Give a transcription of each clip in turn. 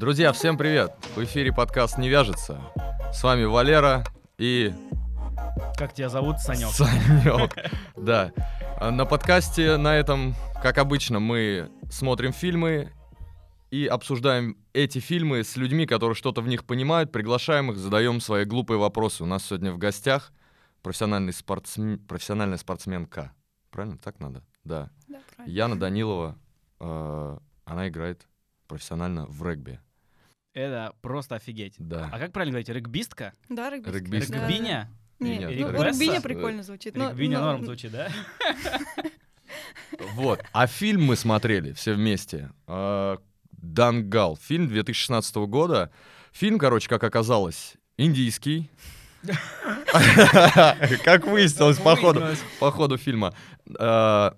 Друзья, всем привет! В эфире подкаст «Не вяжется». С вами Валера и... Как тебя зовут, Санек? Санек, да. А На подкасте на этом, как обычно, мы смотрим фильмы и обсуждаем эти фильмы с людьми, которые что-то в них понимают, приглашаем их, задаем свои глупые вопросы. У нас сегодня в гостях профессиональный спортсмен... профессиональная спортсменка. Правильно? Так надо? Да. Да, правильно. Яна Данилова, э, она играет профессионально в регби. Это просто офигеть. Да. А как правильно говорить? Регбистка? Да, регбистка. Регбистка. Да, Регбиня? да. Не, Нет, ну, регбиста. регбиня прикольно звучит. но- Регбиня но- норм звучит, да? Вот. А фильм мы смотрели все вместе. Э, Дангал. Фильм 2016 года. Фильм, короче, как оказалось, индийский. Как выяснилось по ходу, по ходу фильма. Э,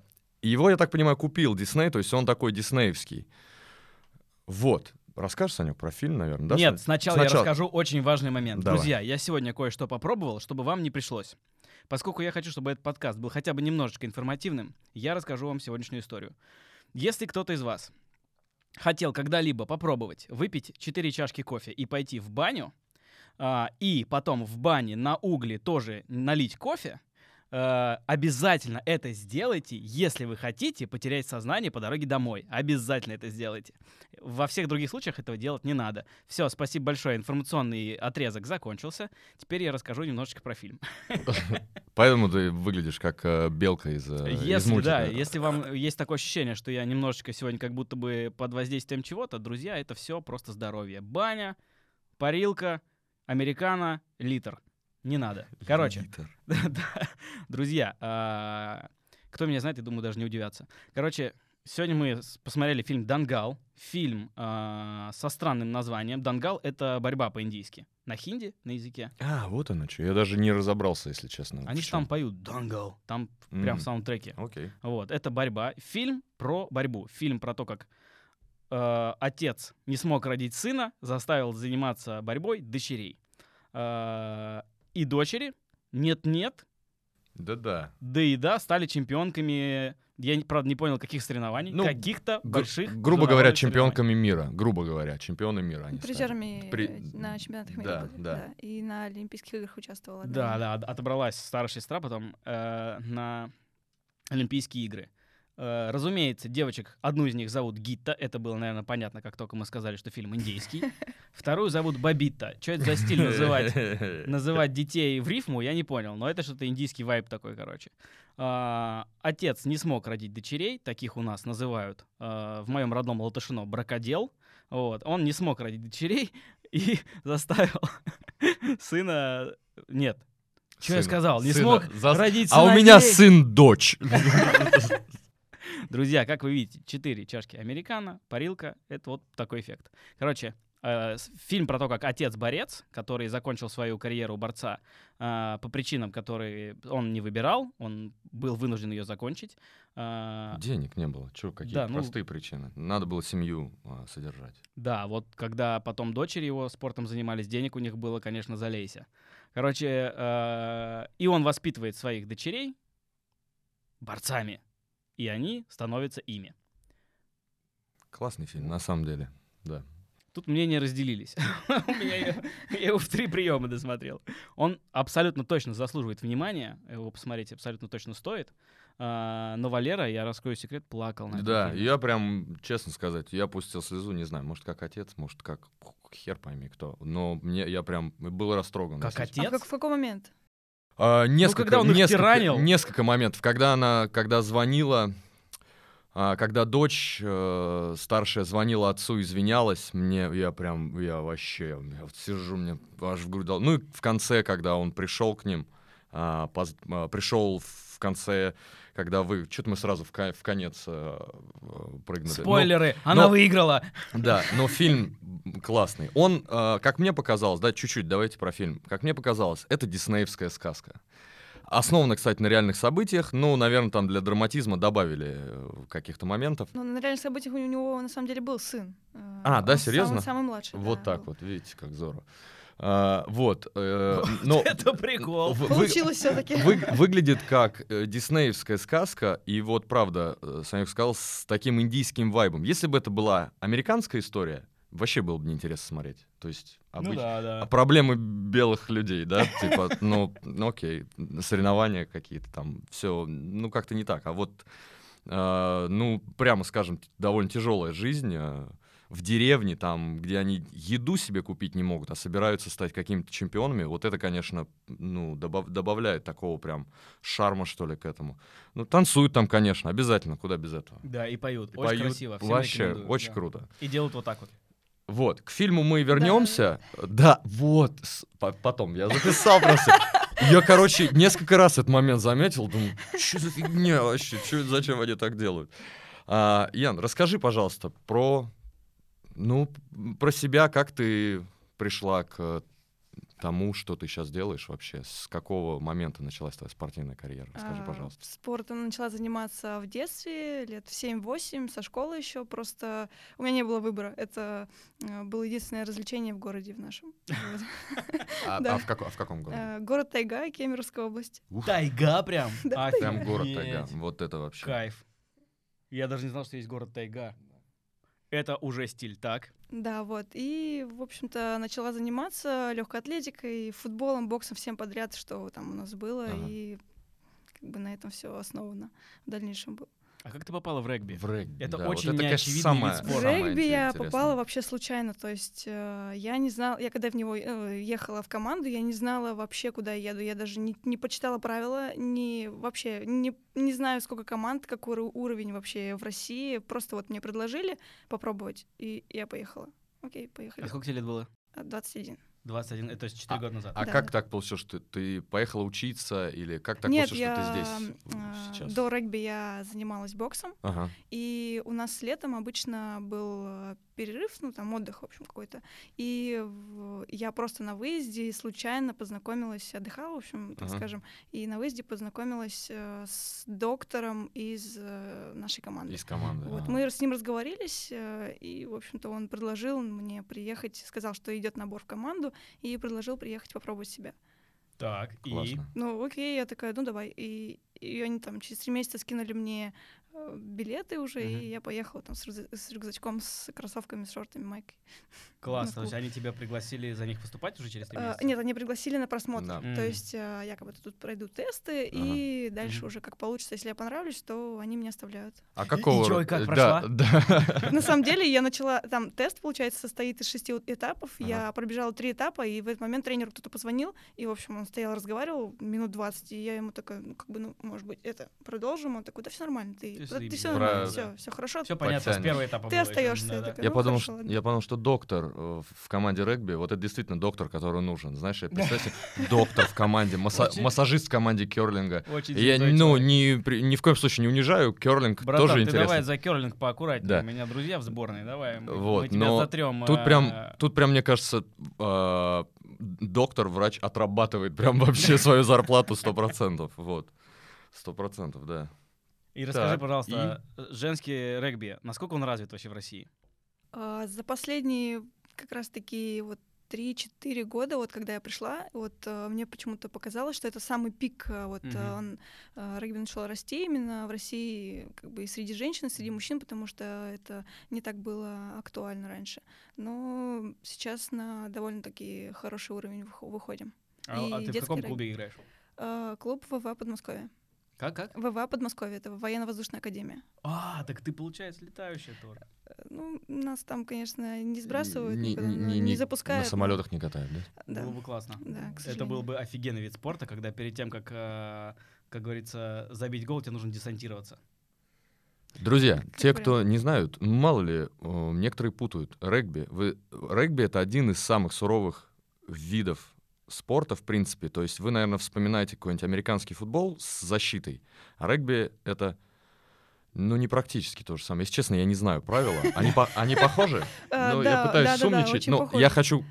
Его, я так понимаю, купил Дисней, то есть он такой диснеевский. Вот. Расскажешь, Санек, про фильм, наверное, да? Нет, Сань? сначала, я расскажу очень важный момент. Давай. Друзья, я сегодня кое-что попробовал, чтобы вам не пришлось. Поскольку я хочу, чтобы этот подкаст был хотя бы немножечко информативным, я расскажу вам сегодняшнюю историю. Если кто-то из вас хотел когда-либо попробовать выпить 4 чашки кофе и пойти в баню, а, и потом в бане на угле тоже налить кофе, э, обязательно это сделайте, если вы хотите потерять сознание по дороге домой. Обязательно это сделайте. Во всех других случаях этого делать не надо. Все, спасибо большое. Информационный отрезок закончился. Теперь я расскажу немножечко про фильм. Поэтому ты выглядишь как э, белка из, э, из Если, мультика. да, если вам есть такое ощущение, что я немножечко сегодня как будто бы под воздействием чего-то, друзья, это все просто здоровье. Баня, парилка, американо, литр. Не надо. Короче, друзья, а, кто меня знает, я думаю, даже не удивятся. Короче, сегодня мы посмотрели фильм «Дангал». Фильм а, со странным названием. «Дангал» — это борьба по-индийски. На хинди, на языке. А, вот оно что. Я даже не разобрался, если честно. Они же там поют «Дангал». Там прям в саундтреке. Окей. Вот, это борьба. Фильм про борьбу. Фильм про то, как э, отец не смог родить сына, заставил заниматься борьбой дочерей. Э, и дочери, нет-нет, Да-да. да и да, стали чемпионками. Я, правда, не понял, каких соревнований. Ну, каких-то Гру- больших. грубо говоря, чемпионками мира. Грубо говоря, чемпионы мира. они. Призерами При- э, на чемпионатах мира. да, были, да. И на Олимпийских играх участвовала. Да, да, от- отобралась старшая сестра потом э, на Олимпийские игры. Э, разумеется, девочек, одну из них зовут Гитта, это было, наверное, понятно, как только мы сказали, что фильм индийский. Вторую зовут Бабита. Что это за стиль называть? называть детей в рифму, я не понял, но это что-то индийский вайб такой, короче. А, отец не смог родить дочерей, таких у нас называют а, в моем родном Латышино бракодел. Вот, он не смог родить дочерей и заставил сына... Нет, что я Сына- сказал? Не сына смог зас- родить А у меня сыновей. сын-дочь. Друзья, как вы видите, четыре чашки американо, парилка, это вот такой эффект. Короче, э, фильм про то, как отец-борец, который закончил свою карьеру борца э, по причинам, которые он не выбирал, он был вынужден ее закончить. Э, Денег не было. Че, какие Да, ну- простые причины. Надо было семью содержать. Да, вот когда потом дочери его спортом занимались, денег у них было, конечно, залейся. Короче, э, и он воспитывает своих дочерей борцами, и они становятся ими. Классный фильм, на самом деле. Да. Тут мнения разделились. У меня я его в три приема досмотрел. Он абсолютно точно заслуживает внимания. Его посмотреть абсолютно точно стоит. А, Но Валера, я раскрою секрет, плакал на Да, я прям, честно сказать, я пустил слезу, не знаю, может, как отец, может, как хер пойми кто. Но мне, я прям был растроган. Как. А отец? как- в какой момент? А, несколько, когда он их несколько, тиранил. несколько моментов. Когда она, когда звонила, а, когда дочь э, старшая звонила отцу, извинялась, мне, я прям, я вообще, я вот сижу, мне аж в грудь дал. Ну и в конце, когда он пришел к ним, а, поз- а, пришел в конце, когда вы, что-то мы сразу в, ко- в конец э, прыгнули. Ну, Спойлеры, она но- выиграла. да, но фильм классный. Он, э, как мне показалось, да, чуть-чуть, давайте про фильм. Как мне показалось, это диснеевская сказка. Основана, кстати, на реальных событиях. Ну, наверное, там для драматизма добавили э, каких-то моментов. Ну, на реальных событиях у него на самом деле был сын. Э, А, да, серьезно? Самый, самый младший. Вот да. так вот, видите, как здорово. А, вот. э, но Это прикол. вы- Получилось все-таки. вы- выглядит как э, диснеевская сказка, и вот правда, э, Санек сказал, с таким индийским вайбом. Если бы это была американская история, вообще было бы неинтересно смотреть. То есть Ну обыч- да, да. а проблемы белых людей, да, типа, ну, ну окей, соревнования какие-то там, все, ну как-то не так. А вот, э, ну, прямо скажем, довольно тяжелая жизнь э, в деревне, там, где они еду себе купить не могут, а собираются стать какими-то чемпионами, вот это, конечно, ну, добав- добавляет такого прям шарма, что ли, к этому. Ну, танцуют там, конечно, обязательно, куда без этого. Да, и поют. И Очень поют. красиво. всем Вообще, очень да. круто. И делают вот так вот. Вот, к фильму мы вернемся. Да, вот, с- по- потом, я записал просто. Я, короче, несколько раз этот момент заметил, думаю, что за фигня вообще, чё, зачем они так делают? А, Ян, расскажи, пожалуйста, про, ну, про себя, как ты пришла к тому, что ты сейчас делаешь вообще, с какого момента началась твоя спортивная карьера? Расскажи, А, пожалуйста. Спортом начала заниматься в детстве, лет в 7-8, со школы еще. Просто у меня не было выбора. Это э, было единственное развлечение в городе в нашем. А, а в, како- в каком городе? Э, Город Тайга, Кемеровская область. Тайга прям? Прям город Тайга, вот это вообще. Кайф. Я даже не знал, что есть город Тайга. Это уже стиль, так? Да, вот. И, в общем-то, начала заниматься легкой атлетикой, футболом, боксом, всем подряд, что там у нас было. Ага. И как бы на этом все основано в дальнейшем было. А как ты попала в регби? В регби, Это да, очень вот это, конечно, неочевидный самое- вид В спорта. самое регби я попала вообще случайно, то есть э, я не знала, я когда в него э, ехала в команду, я не знала вообще, куда я еду, я даже не, не почитала правила, не вообще не, не знаю, сколько команд, какой уровень вообще в России, просто вот мне предложили попробовать, и я поехала. Окей, поехали. А сколько тебе лет было? А, 21. 21, это то есть 4 А- года назад. А Да. как так получилось, что ты, ты поехала учиться или как так Нет, получилось, я что ты здесь э, э, сейчас? до регби я занималась боксом, Ага. И у нас летом обычно был э, перерыв, ну там отдых, в общем, какой-то. И в- я просто на выезде случайно познакомилась, отдыхала, в общем, так Ага. скажем, и на выезде познакомилась э, с доктором из э, нашей команды. Из команды. Вот, ага. мы с ним разговорились, э, и, в общем-то, он предложил мне приехать, сказал, что идет набор в команду, и предложил приехать попробовать себя. Так, и... Классно. Ну, окей, я такая, ну давай. И, и они там через три месяца скинули мне э, билеты уже, Мгм. и я поехала там с, рюкза- с рюкзачком, с кроссовками, с шортами, майкой. Классно, то есть они тебя пригласили за них выступать уже через 3 Э, месяца? нет, они пригласили на просмотр. Да. То есть э, якобы тут пройду тесты, и дальше Мгм. уже как получится. Если я понравлюсь, то они меня оставляют. А какого... чё, и ро- как э, прошла? Да, да. На самом деле я начала, там тест, получается, состоит из шести вот этапов. Я пробежала три этапа, и в этот момент тренеру кто-то позвонил, и, в общем, он стоял, разговаривал минут 20, и я ему такая, ну, как бы, ну, может быть, это, продолжим? Он такой, да все нормально, ты, Ты да, все Правда. все, все хорошо. Все понятно, с Подтянешь. первого этапа Ты остаешься, да-да. такая, Я ну, подумал, хорошо, что, я подумал, что доктор э, в команде регби, вот это действительно доктор, который нужен. Знаешь, я представь себе, доктор в команде, массажист в команде керлинга. Я, ну, ни, в коем случае не унижаю, керлинг тоже интересно. давай за керлинг поаккуратнее. Да. У меня друзья в сборной, давай. Мы, Вот, но затрем. Тут э, прям, тут прям, мне кажется, э, доктор, врач отрабатывает прям вообще свою зарплату 100%. Вот. Сто процентов, да. И расскажи, Так, пожалуйста, э, женский регби, насколько он развит вообще в России? А, За последние как раз-таки вот 3-4 года, вот когда я пришла, вот э, мне почему-то показалось, что это самый пик, э, вот э, он, регби начал расти именно в России, как бы и среди женщин, и среди мужчин, потому что это не так было актуально раньше. Но сейчас на довольно-таки хороший уровень вых- выходим. А, И а ты в каком регби. клубе играешь? Клуб ВВА Подмосковье. Как, как? ВВА Подмосковье, это военно-воздушная академия. А, так ты, получается, летающая тоже. Э, Ну, нас там, конечно, не сбрасывают, Не- никуда, не- ну, не- не не- запускают. На самолетах не катают, да? Да. Было бы классно. Да, к Это был бы офигенный вид спорта, когда перед тем, как, э, как говорится, забить гол, тебе нужно десантироваться. Друзья, Как те, кто не знают, ну, мало ли, некоторые путают регби. Вы, регби это один из самых суровых видов спорта, в принципе. То есть вы, наверное, вспоминаете какой-нибудь американский футбол с защитой. А регби это, ну, не практически то же самое. Если честно, я не знаю правила. Они, по- они похожи? А, Ну, да, я пытаюсь да, да, да, сумничать. но я хочу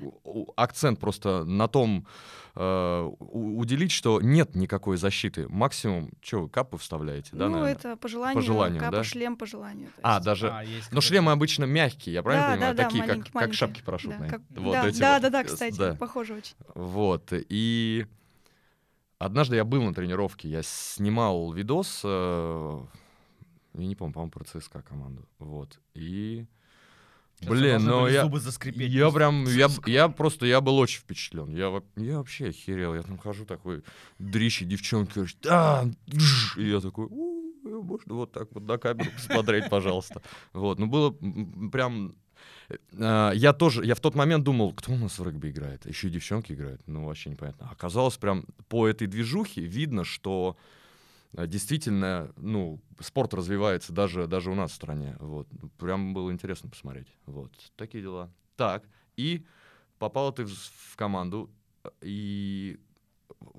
акцент просто на том э, уделить, что нет никакой защиты. Максимум, что вы капы вставляете, да, ну, наверное? это по желанию, желанию, капа, да? шлем по желанию. А, даже А, есть Но шлемы обычно мягкие, я правильно да, понимаю? да, да, Такие, маленькие, как, как шапки Да, парашютные. как- Вот да, эти да, вот. да, да, Э, кстати, да. похоже очень. Вот. И однажды я был на тренировке, я снимал видос, э, я не помню, по-моему, про ЦСКА команду. Вот. И Сейчас Блин, должны ну я... зубы заскрипеть. Я прям, я, я просто, я был очень впечатлен. Я, я вообще охерел. Я там хожу такой, дрищи, девчонки, говорят, да, джж». и я такой, «У, можно вот так вот на камеру посмотреть, пожалуйста. Вот, ну было прям... э, Я тоже, я в тот момент думал, кто у нас в регби играет? Еще и девчонки играют. Ну, вообще непонятно. Оказалось, прям по этой движухе видно, что действительно, ну, спорт развивается даже, даже у нас в стране. Вот. Прям было интересно посмотреть. Вот. Такие дела. Так, и попала ты в, в команду, и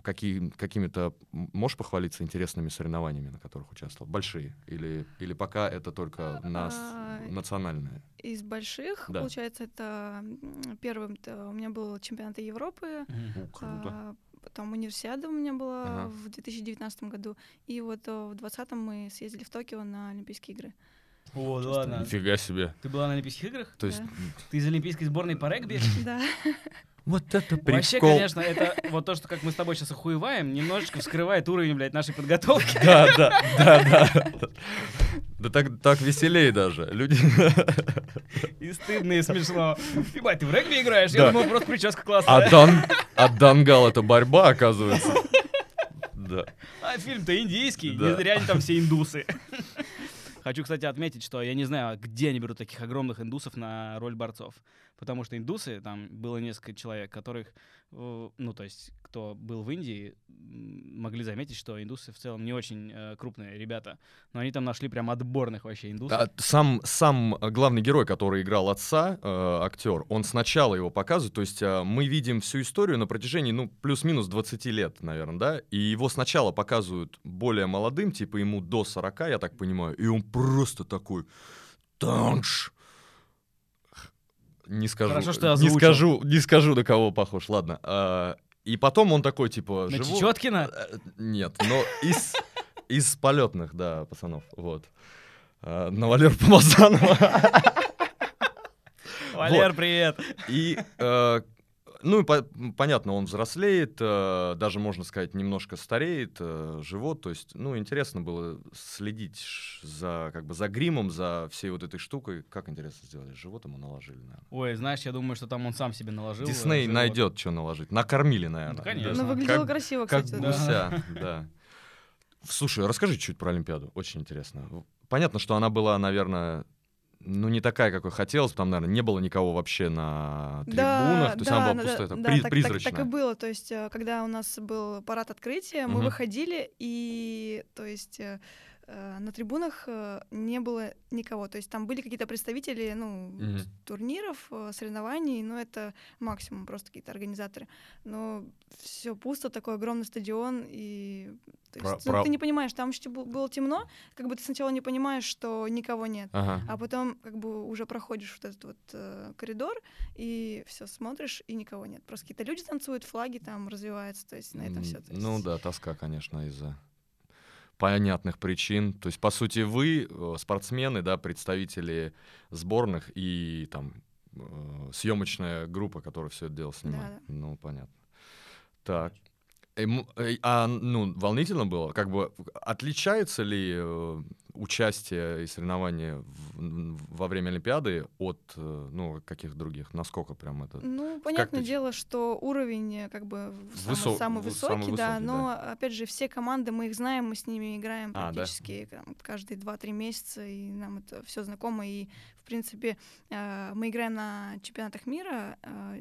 какие, какими-то, можешь похвалиться интересными соревнованиями, на которых участвовал? Большие? Или, или пока это только нас, А, национальные? Из больших, Да. получается, это первым у меня был чемпионат Европы, Мгм. У, круто. а, потом универсиада у меня была Ага. в 2019 году, и вот э, в 2020 мы съездили в Токио на Олимпийские игры. О, да ладно. Нифига себе. Ты была на Олимпийских играх? То есть, Да. Ты из Олимпийской сборной по регби? Да. вот это прикол. Вообще, конечно, это вот то, что как мы с тобой сейчас охуеваем, немножечко вскрывает уровень, блядь, нашей подготовки. Да, да, да, да. Да так, так веселее даже. Люди... И стыдно, и смешно. Ебать, ты в регби играешь? Да. Я думал, просто прическа классная. А, дан... а дангал — это борьба, оказывается. Да. А фильм-то индийский, Да. они там все индусы. Хочу, кстати, отметить, что я не знаю, где они берут таких огромных индусов на роль борцов. Потому что индусы, там было несколько человек, которых, э, ну, то есть, кто был в Индии, могли заметить, что индусы в целом не очень э, крупные ребята. Но они там нашли прям отборных вообще индусов. А сам, сам э, главный герой, который играл отца, э, актер, он сначала его показывает, то есть э, мы видим всю историю на протяжении, ну, плюс-минус 20 лет, наверное, да, и его сначала показывают более молодым, типа ему до 40, я так понимаю, и он просто такой, танш, не скажу, Хорошо, что не озвучил. скажу, не скажу, на кого похож, ладно. А, и потом он такой, типа, На живу- Чечеткина? Э, Нет, но из, из полетных, да, пацанов, вот. А, На Валеру Помазанова. Валер, привет. И, э, ну, и по- понятно, он взрослеет, э, даже, можно сказать, немножко стареет, э, живот, то есть, ну, интересно было следить за, как бы, за гримом, за всей вот этой штукой. Как интересно сделали, живот ему наложили, наверное. Ой, знаешь, я думаю, что там он сам себе наложил. э, Дисней живот. найдет, что наложить. Накормили, наверное. Ну, конечно. Ну, Ну, выглядело Как- красиво, Как кстати. Да. гуся, да. Слушай, расскажи чуть про Олимпиаду, очень интересно. Понятно, что она была, наверное, ну не такая, какой хотелось, там, наверное, не было никого вообще на трибунах, то есть она была да, пустая, да, там, да, при- так, так- призрачная. Так, и было, то есть, э, когда у нас был парад открытия, мы Мгм. выходили, и, то есть, э, на трибунах э, не было никого, то есть там были какие-то представители, ну, с турниров, э, соревнований, но это максимум просто какие-то организаторы. Но все пусто, такой огромный стадион, и то Про- есть, ну, про- ты не понимаешь, там еще было темно, как бы ты сначала не понимаешь, что никого нет. Ага. А потом как бы уже проходишь вот этот вот э, коридор и все смотришь и никого нет. Просто какие-то люди танцуют, флаги там развиваются, то есть на этом все. Ну да, тоска, конечно, из-за понятных причин. То есть, по сути, вы, э, спортсмены, да, представители сборных и там э, съемочная группа, которая все это дело снимает. Да, Ну, понятно. Так. Эм, э, а, ну, волнительно было? Как бы отличается ли участие и соревнования в- во время Олимпиады от, э, ну, каких других? Насколько прям это? Ну, понятное ты дело, что уровень э, как бы самый, Высо- самый высокий, самый да, высокий, но опять же все команды мы их знаем, мы с ними играем А, да. практически там, каждые 2-3 месяца, и нам это все знакомо, и в принципе э, мы играем на чемпионатах мира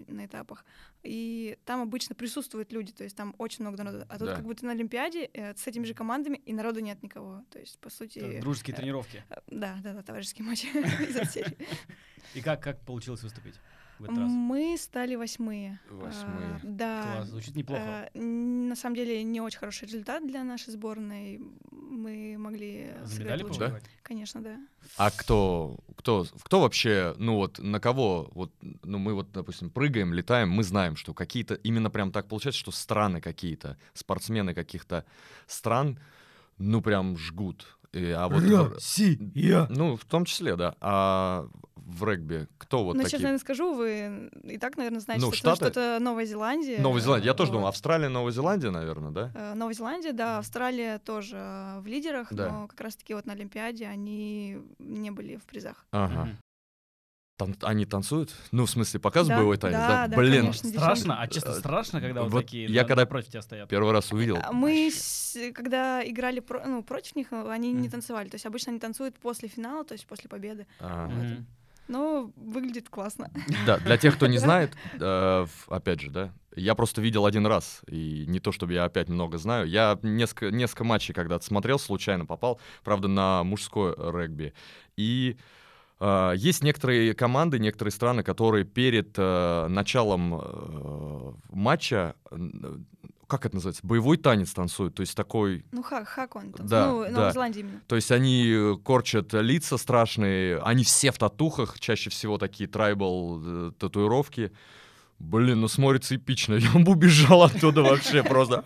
на этапах, и там обычно присутствуют люди, то есть там очень много народу, а тут Да. как будто на Олимпиаде э, с этими же командами и народу нет никого, то есть по сути Так, Дружеские э, тренировки. э, да, да, да, товарищеский матч из этой серии. И как, как получилось выступить в этот раз? Мы стали восьмые. Восьмые. А, да. Класс, звучит неплохо. Н- На самом деле не очень хороший результат для нашей сборной. Мы могли За сыграть медали лучше. Да? Конечно, да. А кто, кто, кто вообще, ну вот на кого, вот, ну мы вот, допустим, прыгаем, летаем, мы знаем, что какие-то, именно прям так получается, что страны какие-то, спортсмены каких-то стран, ну прям жгут. И, а вот, Россия! ну в том числе, да. А в регби кто вот Но такие? сейчас, наверное, скажу, вы и так, наверное, знаете, Ну, что, это- Штаты? Новая Зеландия. Новая Зеландия. Я тоже Вот. думал, Австралия, Новая Зеландия, наверное, да? Э, Новая Зеландия, да, Австралия тоже э, в лидерах, Да. но как раз-таки вот на Олимпиаде они не были в призах. Ага. Тан- они танцуют? Ну, в смысле, показ Да, боевой танец, да, да? да, Блин, конечно. Страшно? А честно, страшно, когда вот, вот такие я на- когда напротив тебя стоят? первый раз увидел. А Мы, с- когда играли про- ну, против них, они не Мгм. танцевали. То есть обычно они танцуют после финала, то есть после победы. А, Мгм. Но выглядит классно. Да, для тех, кто не знает, э, опять же, да, я просто видел один раз, и не то, чтобы я опять много знаю. Я несколько, несколько матчей когда-то смотрел, случайно попал, правда, на мужской регби. И есть некоторые команды, некоторые страны, которые перед э, началом э, матча, э, как это называется, боевой танец танцуют, то есть такой Ну, ха хакон. танцует. Да, ну, да. Новая Зеландия именно. То есть они корчат лица страшные, они все в татухах, чаще всего такие трайбал э, татуировки. Блин, ну смотрится эпично. Я бы убежал оттуда вообще просто.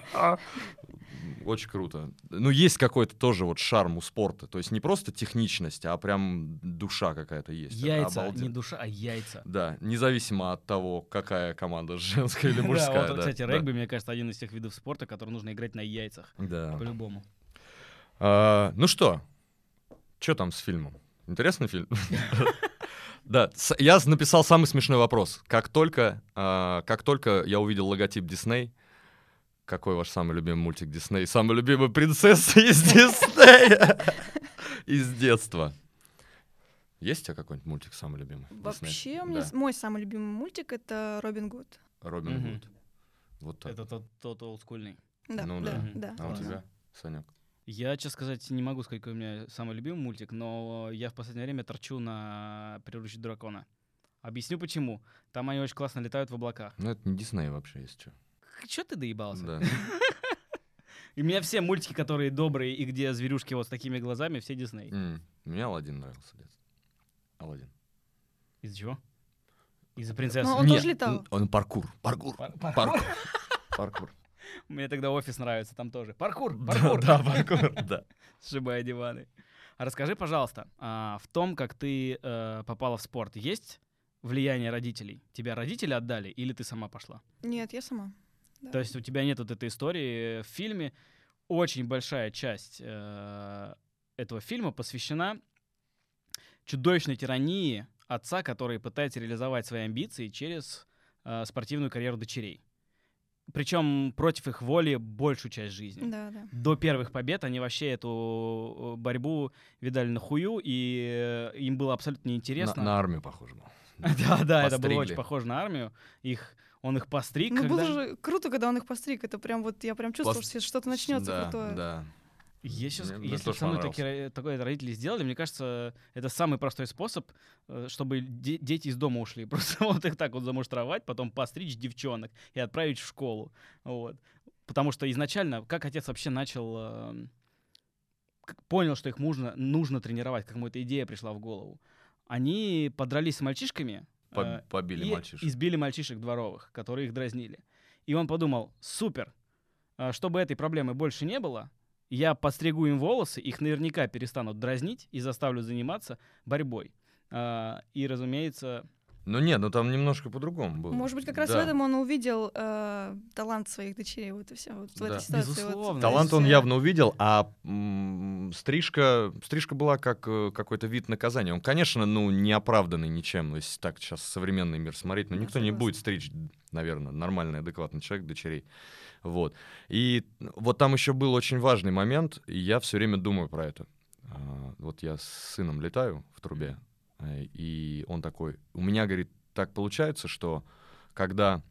Очень круто. Ну, есть какой-то тоже вот шарм у спорта. То есть не просто техничность, а прям душа какая-то есть. Яйца, обалденно. не душа, а яйца. Да, независимо от того, какая команда, женская или Да, мужская. вот, да, кстати, да. регби, мне кажется, один из тех видов спорта, который нужно играть на яйцах. Да. По-любому. А, ну что, что там с фильмом? Интересный фильм? Да, я написал самый смешной вопрос. Как только, а, как только я увидел логотип Дисней, какой ваш самый любимый мультик Дисней? Самая любимая принцесса из Диснея из детства. Есть у тебя какой-нибудь мультик самый любимый? Вообще, у меня Да. мой самый любимый мультик — это Робин Гуд. Робин Мгм. Гуд. Вот так. Это тот, тот олдскульный. Да, Ну да, да. да. А у да. тебя, Санек? Я, честно сказать, не могу сказать, какой у меня самый любимый мультик, но я в последнее время торчу на «Приручить дракона». Объясню почему. Там они очень классно летают в облаках. Ну, это не Дисней вообще, если что. Че ты доебался? Да. И у меня все мультики, которые добрые и где зверюшки вот с такими глазами, все Дисней. М, Мне Алладин нравился в детстве. Алладин. Из-за чего? Из-за принцессы. Ну, он Нет, тоже летал. н- Он паркур. Паркур. Пар- паркур. Паркур. Паркур. Мне тогда офис нравится, там тоже. Паркур, Да, паркур. Да, паркур, да. Сшибая диваны. А расскажи, пожалуйста, а, в том, как ты э, попала в спорт, есть влияние родителей? Тебя родители отдали или ты сама пошла? Нет, я сама. Да. То есть у тебя нет вот этой истории в фильме. Очень большая часть э, этого фильма посвящена чудовищной тирании отца, который пытается реализовать свои амбиции через э, спортивную карьеру дочерей. Причем против их воли большую часть жизни. Да, да. До первых побед они вообще эту э, борьбу видали на хую, и э, им было абсолютно На, неинтересно. на армию похоже было. Да, да, это было очень похоже на армию. Их, он их постриг. Ну, было когда- же круто, когда он их постриг. Это прям вот, я прям чувствовала, Пос- что что-то начнется да, крутое. Да. Я сейчас, Мне- если со мной такие, такое родители сделали, мне кажется, это самый простой способ, э, чтобы де- дети из дома ушли. Просто вот их так вот замуштровать, потом постричь девчонок и отправить в школу. Вот. Потому что изначально, как отец вообще начал, э, как понял, что их нужно, нужно тренировать, как ему эта идея пришла в голову. Они подрались с мальчишками, По- э, Побили и мальчишек. избили мальчишек дворовых, которые их дразнили. И он подумал, супер, а, чтобы этой проблемы больше не было, я подстригу им волосы, их наверняка перестанут дразнить и заставлю заниматься борьбой. А, И, разумеется, Ну нет, ну там немножко по-другому было. Может быть, как раз Да. в этом он увидел э, талант своих дочерей. Вот и все. Вот в Да. этой ситуации. вот. Безусловно. Талант То он явно увидел, а м, стрижка, стрижка была как э, какой-то вид наказания. Он, конечно, ну, не оправданный ничем. То есть так сейчас современный мир смотреть, но никто не будет стричь, наверное, нормальный, адекватный человек дочерей. Вот. И вот там еще был очень важный момент, и я все время думаю про это. А, Вот я с сыном летаю в трубе, э, и он такой, у меня, говорит, так получается, что когда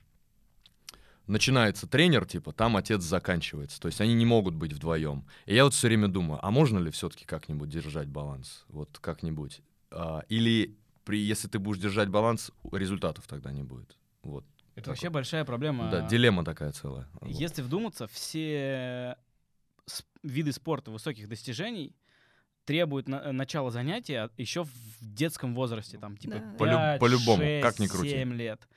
начинается тренер, типа, там отец заканчивается. То есть они не могут быть вдвоем. И я вот все время думаю, а можно ли все-таки как-нибудь держать баланс? Вот как-нибудь. А, или при, если ты будешь держать баланс, результатов тогда не будет. Вот. это Так вообще вот. большая проблема. Да, дилемма такая целая. Вот. Если вдуматься, все виды спорта высоких достижений требуют на- начала занятия еще в детском возрасте, там типа Да. Полю- 5, по-любому, 6, как ни крути. 7 лет.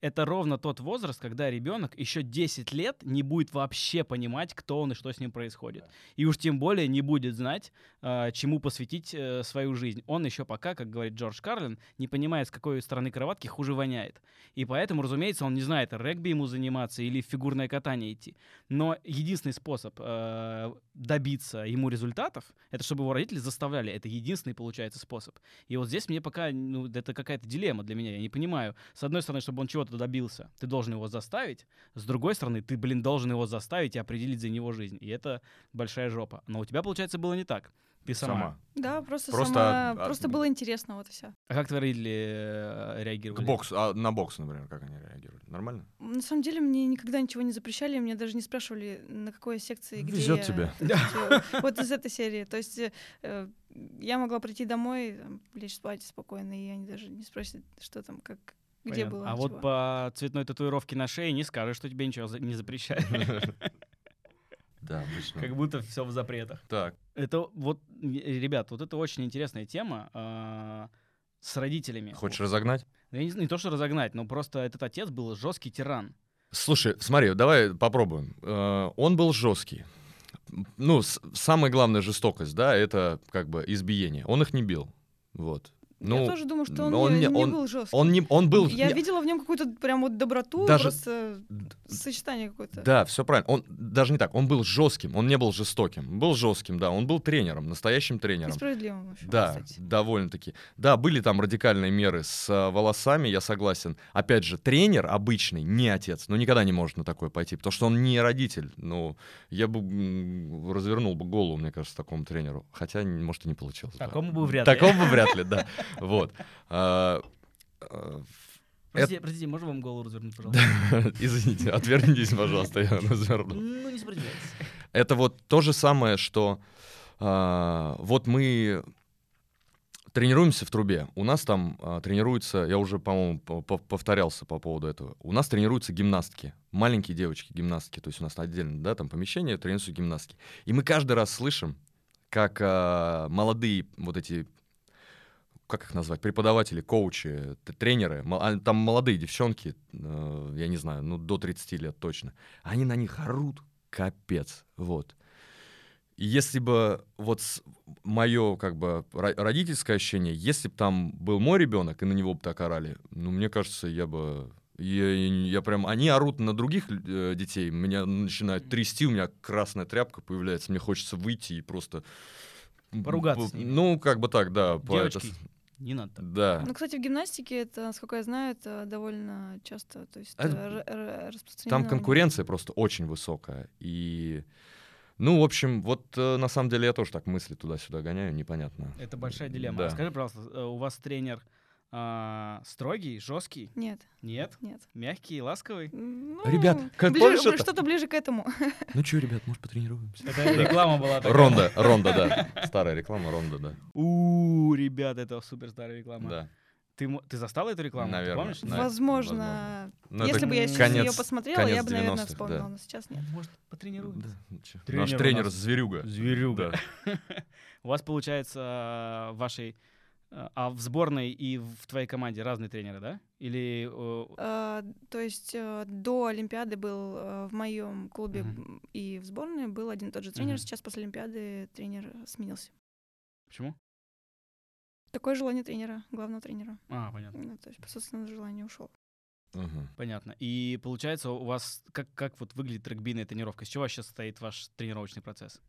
Это ровно тот возраст, когда ребенок еще 10 лет не будет вообще понимать, кто он и что с ним происходит. И уж тем более не будет знать, э, чему посвятить э, свою жизнь. Он еще пока, как говорит Джордж Карлин, не понимает, с какой стороны кроватки хуже воняет. И поэтому, разумеется, он не знает, регби ему заниматься или в фигурное катание идти. Но единственный способ э, добиться ему результатов, это чтобы его родители заставляли. Это единственный, получается, способ. И вот здесь мне пока, ну, это какая-то дилемма для меня. Я не понимаю. С одной стороны, чтобы он чего-то добился, ты должен его заставить. С другой стороны, ты, блин, должен его заставить и определить за него жизнь. И это большая жопа. Но у тебя, получается, было не так. Ты сама. Сама. Да, просто, Просто сама, от- просто было интересно, вот и все. А как твои родители э, реагировали? К боксу, а на бокс, например, как они реагировали? Нормально? На самом деле мне никогда ничего не запрещали, мне даже не спрашивали, на какой секции, где Везет я. тебе. Вот из этой серии. То есть э, я могла прийти домой, там, лечь спать спокойно, и они даже не спросят, что там, как, где Понятно. было. А вот по цветной татуировке на шее не скажешь, что тебе ничего не запрещают. Да, обычно. Как будто все в запретах. Так, Это вот, ребят, вот это очень интересная тема а, с родителями. хочешь разогнать? Я не, знаю, не то, что разогнать, но просто этот отец был жесткий тиран. Слушай, смотри, давай попробуем. Э, Он был жесткий. Ну, самая главная жестокость, да, это как бы избиение. Он их не бил. Вот. Ну, я тоже думаю, что он, он не, не- он- был жесткий. он не, он был. Я не- видела в нем какую-то прям вот доброту, Даже- просто сочетание какое-то. Да, все правильно. Он даже не так. Он был жестким, он не был жестоким. Был жестким, да. Он был тренером, настоящим И тренером. справедливым еще, Да, кстати. довольно-таки. Да, были там радикальные меры с а, волосами, я согласен. Опять же, тренер обычный, не отец, ну никогда не может на такое пойти, потому что он не родитель. Ну, я бы м, развернул бы голову, мне кажется, такому тренеру. Хотя, может, и не получилось. бы. Такому бы вряд ли. Такому бы вряд ли, да. Вот. А, а, Простите, простите, можно вам голову развернуть, пожалуйста? Извините, отвернитесь, пожалуйста, я разверну. Ну, не сопротивляйтесь. Это вот то же самое, что а, вот мы тренируемся в трубе. У нас там а, тренируются, я уже, по-моему, по- по- повторялся по поводу этого. У нас тренируются гимнастки, маленькие девочки гимнастки. То есть у нас отдельно, да, там помещение тренируются гимнастки. И мы каждый раз слышим, как а, молодые вот эти как их назвать, преподаватели, коучи, тренеры, а, там молодые девчонки, э, я не знаю, ну до 30 лет точно, они на них орут, капец, вот. И если бы вот мое как бы ро- родительское ощущение, если бы там был мой ребенок и на него бы так орали, ну мне кажется, я бы я, я прям, они орут на других э, детей, меня начинает трясти, у меня красная тряпка появляется, мне хочется выйти и просто... Поругаться с ними. Ну, как бы так, да. по- это Девочки, не надо так. Да. Ну, кстати, в гимнастике это, насколько я знаю, это довольно часто, то есть э, это- р- р- распространено. Там конкуренция просто очень высокая. И, ну, в общем, вот э, на самом деле я тоже так мысли туда-сюда гоняю, непонятно. Это большая дилемма. Да. Скажи, пожалуйста, э, у вас тренер а, строгий, жесткий? Нет, Нет? нет. Мягкий, ласковый? Ну, Ребят, как ближе- что-то ближе к этому. Ну что, ребят, может, потренируемся? Это реклама была такая. Ронда, Ронда, да. Старая реклама Ронда, да. У, ребят, это супер старая реклама. Да. Ты, ты застал эту рекламу? Ты Наверное, помнишь? да. Возможно. Ну, Если бы я сейчас конец- ее посмотрела, я бы, наверное, 90-х, вспомнила, да. но сейчас нет. Может, потренируемся? Да, ну. Тренер Наш тренер нас- зверюга. Зверюга. Да. У вас, получается, в вашей... э, А в сборной и в твоей команде разные тренеры, да? Или... А, То есть э, до Олимпиады был в моем клубе м, и в сборной был один и тот же тренер. Мгм. Сейчас после Олимпиады тренер сменился. Почему? Такое желание тренера, главного тренера. А, понятно. Ну, то есть по собственному желанию ушел. Мгм. Понятно. И получается, у вас как, как вот выглядит регбийная тренировка? С чего сейчас состоит ваш тренировочный процесс?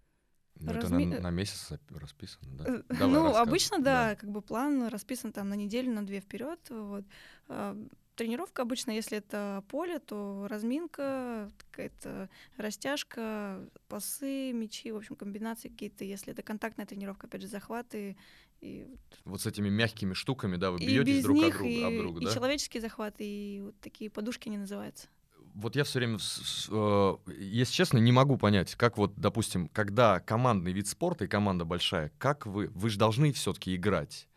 Ну, это Разми- на, на месяц расписано, да? Э, Давай, ну, обычно, да, как бы план расписан там на неделю, на две вперед. Вот. А, Тренировка обычно, если это поле, то разминка, какая-то растяжка, пасы, мячи, в общем, комбинации какие-то. Если это контактная тренировка, опять же, захваты. И, Вот с этими мягкими штуками, да, вы и бьетесь друг них, от друга, и, об друга, и да? человеческие захваты, и вот такие подушки они называются. Вот я все время, э, если честно, не могу понять, как вот, допустим, когда командный вид спорта и команда большая, как вы, вы же должны все-таки играть.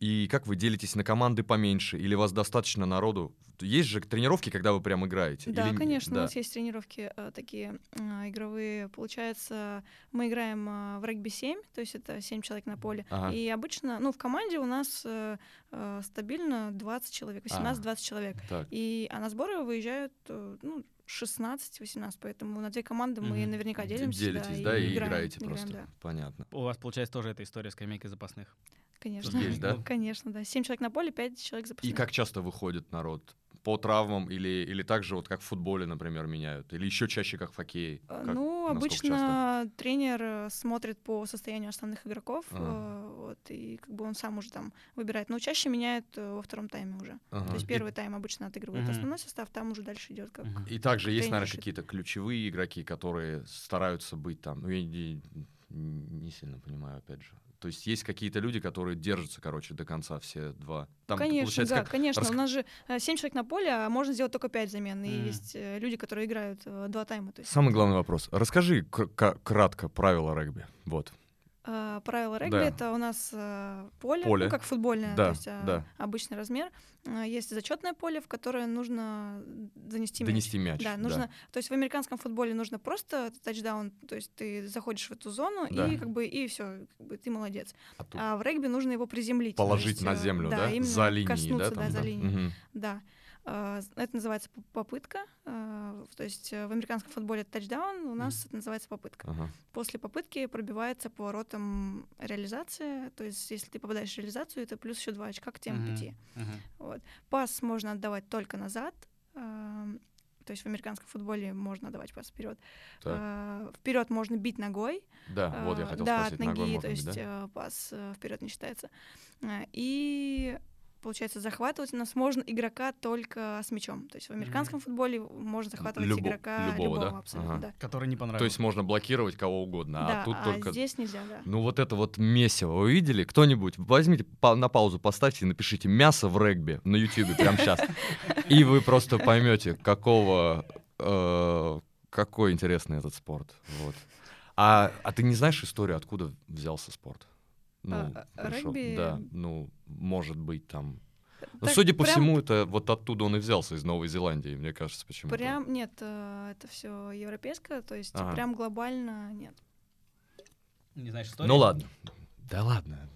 И как вы делитесь на команды поменьше? Или у вас достаточно народу? Есть же тренировки, когда вы прям играете? Да, Или- конечно, да. у нас есть тренировки э, такие э, игровые. Получается, мы играем э, в регби 7, то есть это 7 человек на поле. Ага. И обычно, ну, в команде у нас э, э, стабильно 20 человек, А. 18-20 человек. Так. И, а на сборы выезжают, э, ну, 16-18, поэтому на две команды мы Мгм. наверняка делимся. Делитесь, да, и играем, играете играем, просто. да. Понятно. У вас, получается, тоже эта история скамейки запасных. Конечно. Есть, да? Конечно, да. 7 человек на поле, 5 человек И запасных. как часто выходит народ? По травмам или, или так же, вот как в футболе, например, меняют? Или еще чаще, как в хоккее? Э, Как- ну, обычно тренер э, смотрит по состоянию основных игроков, Ага. э, вот, и как бы он сам уже там выбирает. Но чаще меняет во втором тайме уже. Ага. То есть И- первый тайм обычно отыгрывает Мгм. основной состав, там уже дальше идет как. И также есть, наверное, решит. какие-то ключевые игроки, которые стараются быть там. Ну, я не, не сильно понимаю, опять же. То есть есть какие-то люди, которые держатся, короче, до конца все два. Там, конечно, получается, да, как конечно. раска- У нас же 7 человек на поле, а можно сделать только 5 замен. И есть э, люди, которые играют э, два тайма. Есть, Самый главный вопрос. Расскажи кратко правила регби. Вот. Э, правило регби Да. это у нас э, поле, Поле. ну как футбольное, Да, то есть э, да. обычный размер. Э, есть зачетное поле, в которое нужно занести мяч. Донести мяч. Да, нужно. То есть в американском футболе нужно просто тачдаун, то есть ты заходишь в эту зону Да. и как бы и все, как бы ты молодец. А тут А в регби нужно его приземлить. положить есть, на э, землю, да? именно За линией, коснуться, да? да, там, за да? линией. Мгм. Да. А, Это называется попытка. а, То есть э, в американском футболе это тачдаун, у нас это называется попытка. Ага. После попытки пробивается поворотом реализация. То есть если ты попадаешь в реализацию, это плюс еще два очка к тем Мгм. пяти. Мгм. Вот. Пас можно отдавать только назад. ам, То есть в американском футболе можно отдавать пас вперед. Так. Вперед можно бить ногой. Да, вот я а, хотел да, спросить, от ногой ноги, можно то бить, есть да? э, пас вперед не считается. А, И получается, захватывать у нас можно игрока только с мячом. То есть в американском футболе можно захватывать Любо- игрока любого, любого, да? абсолютно, Ага. да. Который не понравился. То есть можно блокировать кого угодно, да, а тут только... здесь нельзя, да. Ну вот это вот месиво, вы видели? Кто-нибудь, возьмите па- на паузу, поставьте и напишите «мясо в регби» на ютубе прямо сейчас. И вы просто поймете, какого... э, какой интересный этот спорт. Вот. А, а ты не знаешь историю, откуда взялся спорт? Ну, А, а, хорошо, регби? Да, ну, может быть, там... Ну, Так судя по прям- всему, это вот оттуда он и взялся, из Новой Зеландии, мне кажется, почему-то. Прям нет, э, это все европейское, то есть Ага. прям глобально нет. Не знаешь историю? Ну ладно. Да ладно.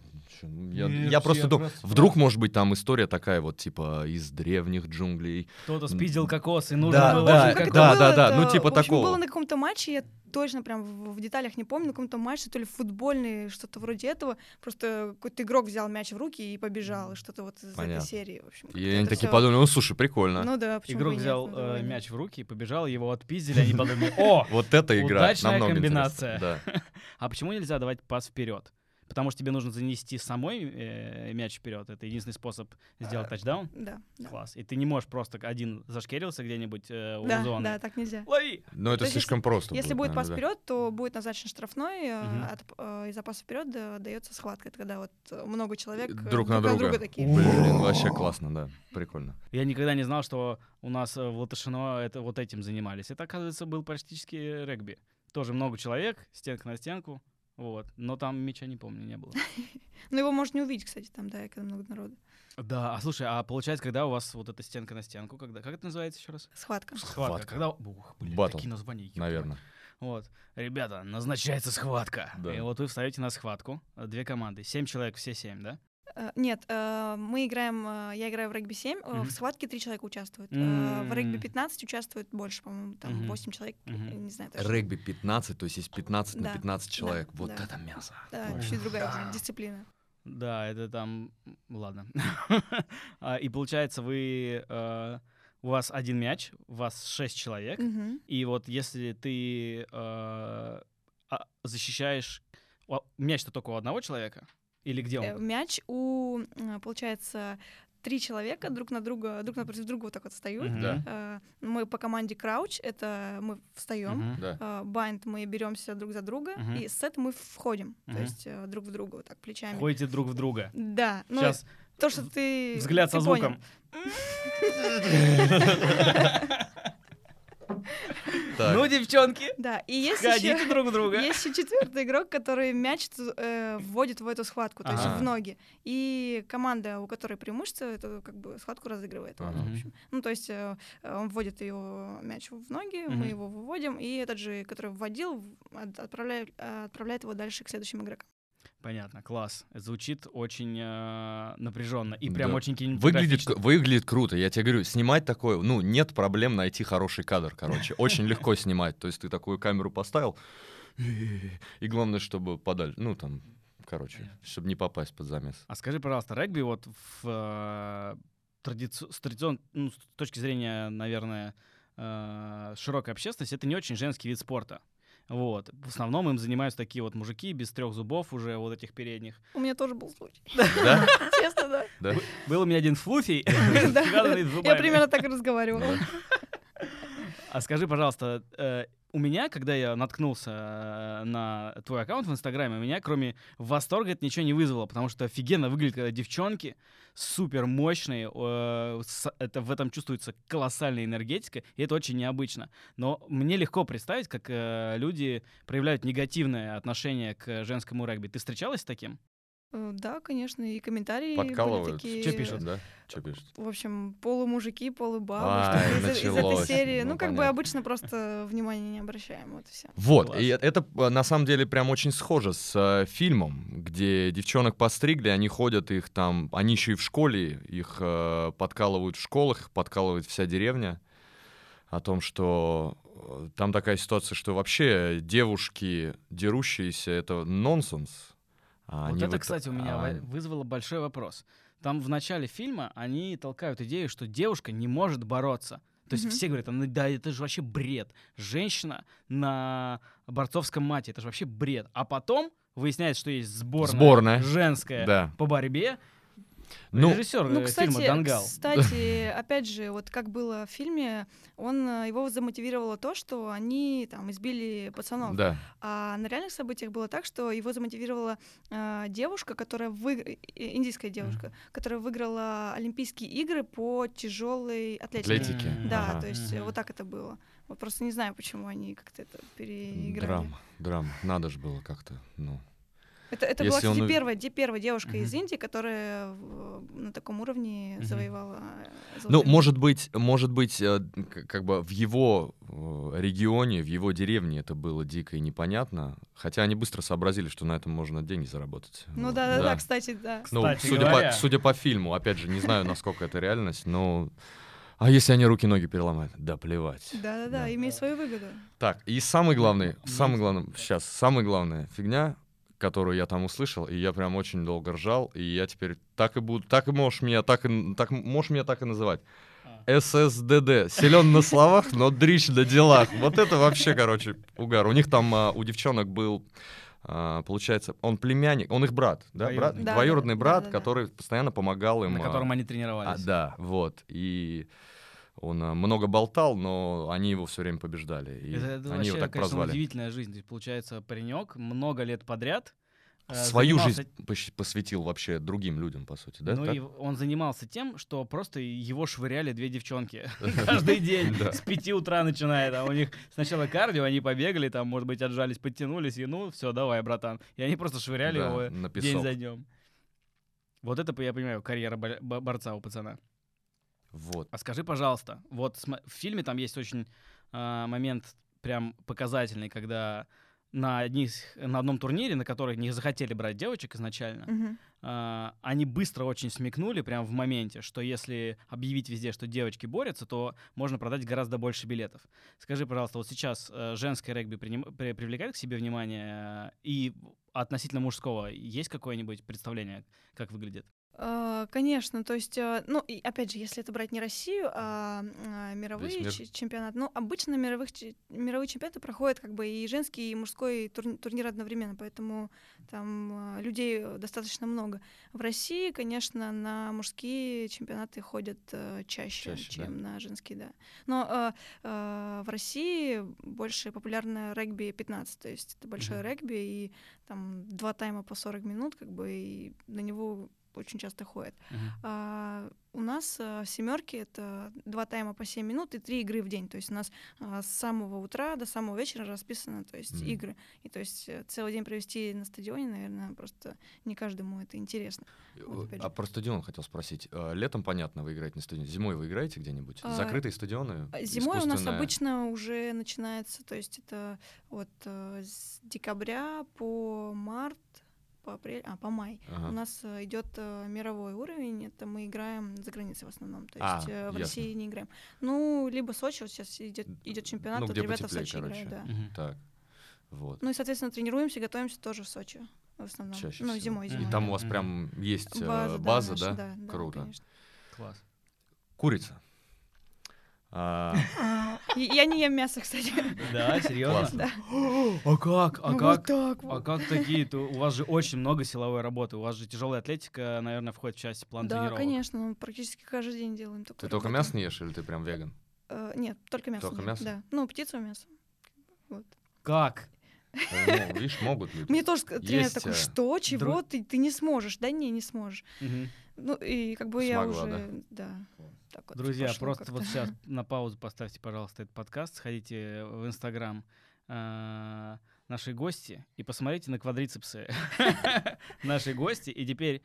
Ну, Я, Нет, я просто я думаю, просто вдруг, может быть, там история такая вот, типа, из древних джунглей. Кто-то спиздил кокос и нужно Да, было да, как- да, это да, да, это, ну, типа в общем, такого. было на каком-то матче, я точно прям в, в деталях не помню, на каком-то матче, то ли футбольный, что-то вроде этого, просто какой-то игрок взял мяч в руки и побежал, и что-то вот из Понятно. этой серии, в общем. И они это такие всё- подумали, ну, слушай, прикольно. Ну да, почему Игрок и нет, взял ну, э, мяч в руки и побежал, его отпиздили, они подумали, о, вот эта игра удачная комбинация. Да. а почему нельзя давать пас вперед? Потому что тебе нужно занести самой э, мяч вперед. Это единственный способ сделать А, тачдаун. Да, да. Класс. И ты не можешь просто один зашкерился где-нибудь э, у Да, зоны. да, так нельзя. Лови! Но это То слишком просто Если будет пас наверное, вперед, то будет назначен штрафной, Мгм. от, э, из-за паса вперед дается схватка. Это когда вот э, много человек э, Друг на друга. такие. да. Блин, вообще классно, да. Прикольно. Я никогда не знал, что у нас в Латышино это, вот этим занимались. Это, оказывается, был практически регби. Тоже много человек, стенка на стенку. Вот. Но там мяча не помню, не было. Но его можно не увидеть, кстати, там, да, когда много народу. Да, а слушай, а получается, когда у вас вот эта стенка на стенку, когда, как это называется еще раз? Схватка. Схватка. Когда, ух, блин, Баттл, такие названия. ёпта. Наверное. Вот, ребята, назначается схватка. Да. И вот вы встаете на схватку, две команды, семь человек, все семь, да? Э, Нет, э, мы играем, э, я играю в регби 7, э, Мгм. в схватке три человека участвуют. М. В регби 15 участвует больше, по-моему, там Мгм. 8 человек, э, не знаю точно. Регби 15, то есть есть 15 на Да, 15 человек. да, Вот да. это мясо. Да, Ой. чуть другая ди- дисциплина. Да, это там, ладно. А, И получается, вы, у вас один мяч, у вас шесть человек, и вот если ты э, а, защищаешь... Мяч-то только у одного человека? Или где Э, он? Мяч у, э, получается, три человека друг на друга, друг напротив друга вот так вот встают. Мгм. Да. Э, Мы по команде крауч, это мы встаем. Байнд мы беремся друг за друга, Мгм. и сет мы входим, Мгм. то есть э, друг в друга вот так плечами. Ходите друг в друга. Да, ну Сейчас то, что ты взгляд ты со понял. звуком. Так. Ну, девчонки, Да, и есть ходите еще... друг друга. Есть еще четвертый игрок, который мяч э, вводит в эту схватку, то есть в ноги. И команда, у которой преимущество, эту как бы схватку разыгрывает. Ага. в общем. Ну, то есть э, он вводит его мяч в ноги, Мгм. мы его выводим, и этот же, который вводил, отправляет, э, отправляет его дальше к следующим игрокам. Понятно, класс. Звучит очень э, напряженно и прям Да. очень Выглядит, кинематографично. выглядит круто, я тебе говорю, снимать такое, ну, нет проблем найти хороший кадр, короче, очень легко снимать, то есть ты такую камеру поставил, и, и главное, чтобы подаль, ну, там, короче, чтобы не попасть под замес. А скажи, пожалуйста, регби вот в, э, традици- с традицион- ну, с точки зрения, наверное, э, широкой общественности, это не очень женский вид спорта. Вот. В основном им занимаются такие вот мужики без трех зубов уже вот этих передних. У меня тоже был случай. Да? Честно, да. Да? Был у меня один флуфий, Да. связанный с Я примерно так и разговаривала. А скажи, пожалуйста, э, у меня, когда я наткнулся э, на твой аккаунт в Инстаграме, меня, кроме восторга, это ничего не вызвало, потому что офигенно выглядят когда девчонки, супер мощные, э, это, в этом чувствуется колоссальная энергетика, и это очень необычно. Но мне легко представить, как э, люди проявляют негативное отношение к женскому регби. Ты встречалась с таким? Э, Да, конечно, и комментарии были Подкалывают. такие. Чё пишут? Да? Что пишут? В общем, полумужики, полубабы, Ай, что-то из, из этой началось. серии. Ну, Ну, как бы понятно. обычно просто внимания не обращаем, вот и все. Вот, Класс. и э- это э, на самом деле прям очень схоже с э, фильмом, где девчонок постригли, они ходят, их там, они еще и в школе, их э, подкалывают в школах, их подкалывает вся деревня о том, что э, там такая ситуация, что вообще девушки дерущиеся — это нонсенс. А Вот это, вот- кстати, у меня а, вызвало большой вопрос. Там в начале фильма они толкают идею, что девушка не может бороться. То есть Мгм. все говорят, «Ну да, это же вообще бред. Женщина на борцовском мате, это же вообще бред. А потом выясняется, что есть сборная, Сборная. женская Да. по борьбе. Ну, Режиссер Ну, э, кстати, фильма Дангал. кстати, опять же, вот как было в фильме, он э, его замотивировало то, что они там избили пацанов. да. А на реальных событиях было так, что его замотивировала э, девушка, которая вы... индийская девушка, которая выиграла Олимпийские игры по тяжелой атлетике. Атлетики. М, Да, Ага. то есть э, Мгм. вот так это было. Вот просто не знаю, почему они как-то это переиграли. Драма, драма. Надо же было как-то, ну... Это, это была, кстати, он- первая, де- первая девушка Мгм. из Индии, которая в- на таком уровне Мгм. завоевала. Ну, может быть, может быть, э, как бы в его э, регионе, в его деревне это было дико и непонятно. Хотя они быстро сообразили, что на этом можно деньги заработать. Ну Вот, да, да, да, кстати, да. Ну, Кстати судя говоря. по, судя по фильму, опять же, не знаю, насколько это реальность, но... А если они руки-ноги переломают? Да плевать. Да, да, имеет свою выгоду. Так, и самый главный, самый главный, сейчас, самая главная фигня, которую я там услышал, и я прям очень долго ржал, и я теперь так и буду, так и можешь меня так и, так, можешь меня так и называть. А. ССДД. Силен на словах, но дрищ на делах. Вот это вообще, короче, угар. У них там, а, у девчонок был, а, получается, он племянник, он их брат, да? Двоюродный. Брат? Да, да, Двоюродный да, брат, да, да. который постоянно помогал им. на а, котором они а, тренировались. да, вот. И он а, много болтал, но они его все время побеждали. И Это, это они его вообще, так конечно, прозвали. удивительная жизнь. То есть, получается, паренек много лет подряд э, Свою занимался- жизнь пос- посвятил вообще другим людям, по сути, да? ну так? и он занимался тем, что просто его швыряли две девчонки каждый день с пяти утра начиная. Там у них сначала кардио, они побегали, там, может быть, отжались, подтянулись, и ну, все, давай, братан. И они просто швыряли его день за днем. Вот это, я понимаю, карьера бо- бо- борца у пацана. Вот. А скажи, пожалуйста, вот в фильме там есть очень а, момент прям показательный, когда на, одних, на одном турнире, на который не захотели брать девочек изначально, Мгм. а, они быстро очень смекнули прям в моменте, что если объявить везде, что девочки борются, то можно продать гораздо больше билетов. Скажи, пожалуйста, вот сейчас э, женское регби приним- при- привлекает к себе внимание, э, и относительно мужского есть какое-нибудь представление, как выглядит? А, Конечно, то есть, э, ну, и опять же, если это брать не Россию, а а, мировые мир. чемпионаты, ну, обычно мировых, мировые чемпионаты проходят как бы и женский, и мужской тур- турнир одновременно, поэтому там а, людей э, достаточно много. В России, конечно, на мужские чемпионаты ходят э, чаще, Чаще, да. чем на женские, да. Но э, э, в России больше популярно регби 15, то есть это большое Мгм. регби, и там два тайма по 40 минут, как бы, и на него очень часто ходят. Мгм. А, у нас в семерке это два тайма по 7 минут и три игры в день. То есть у нас а, с самого утра до самого вечера расписано, то есть Мгм. игры. И то есть э, целый день провести на стадионе, наверное, просто не каждому это интересно. Вот, опять А про стадион хотел спросить. А, Летом, понятно, вы играете на стадионе. Зимой вы играете где-нибудь? А, Закрытые стадионы? А Зимой у нас обычно уже начинается, то есть это вот э, с декабря по март, по апрель, а по май. Ага. У нас идет мировой уровень, это мы играем за границей в основном, то А, есть э, в ясно. России не играем. Ну, либо Сочи, вот сейчас идет, идет чемпионат, Ну, вот где ребята потеплее, в Сочи короче. играют, да. Мгм. Так, вот. Ну и, соответственно, тренируемся, готовимся тоже в Сочи в основном. Чаще ну, всего. зимой, И зимой. И там у вас прям есть э, база, база, наша, да? да, да, Круто. конечно. Класс. Курица. А, И- Я не ем мясо, кстати. Да, серьезно? А как? А Ну, как? А как такие? У вас же очень много силовой работы. У вас же тяжелая атлетика, наверное, входит в часть плана Да, тренировок. конечно, мы практически каждый день делаем такую Ты только мясо не ешь или ты прям веган? Э, Нет, только мясо. Только мясо? Да. Ну, птицу мясо. Вот. Как? Э, Ну, видишь, могут люди. Мне тоже тренер Есть, такой, э, что, чего, ты, ты не сможешь. Да не, не сможешь. Ну, и как бы я Смогла, уже, да, так вот Друзья, пошло просто вот сейчас на паузу поставьте, пожалуйста, этот подкаст, сходите в Инстаграм э, нашей гости и посмотрите на квадрицепсы нашей гости. И теперь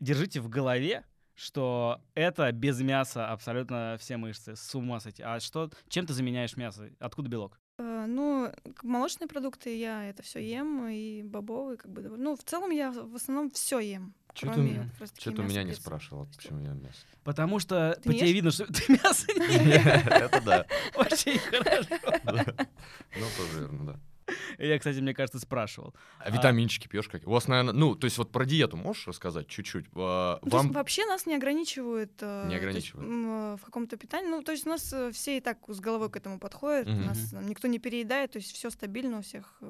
держите в голове, что это без мяса абсолютно все мышцы. С ума сойти. А что, чем ты заменяешь мясо? Откуда белок? Э, Ну, молочные продукты я это все ем, и бобовые, как бы, ну, в целом я в основном все ем. Чё ты меня- Что-то у меня не спрашивал, почему я мясо. Потому что Ты по тебе ешь? видно, что ты мясо не ешь. Это да. Очень хорошо. Ну, тоже верно, да. Я, кстати, мне кажется, спрашивал. А витаминчики пьешь какие? У вас, наверное, ну, то есть вот про диету можешь рассказать чуть-чуть? А, Ну, то есть Вам вообще нас не ограничивают, э, Не то есть, ограничивают. м, э, в каком-то питании. Ну, то есть у нас э, все и так с головой к этому подходят, Мгм. у нас э, никто не переедает, то есть все стабильно у всех,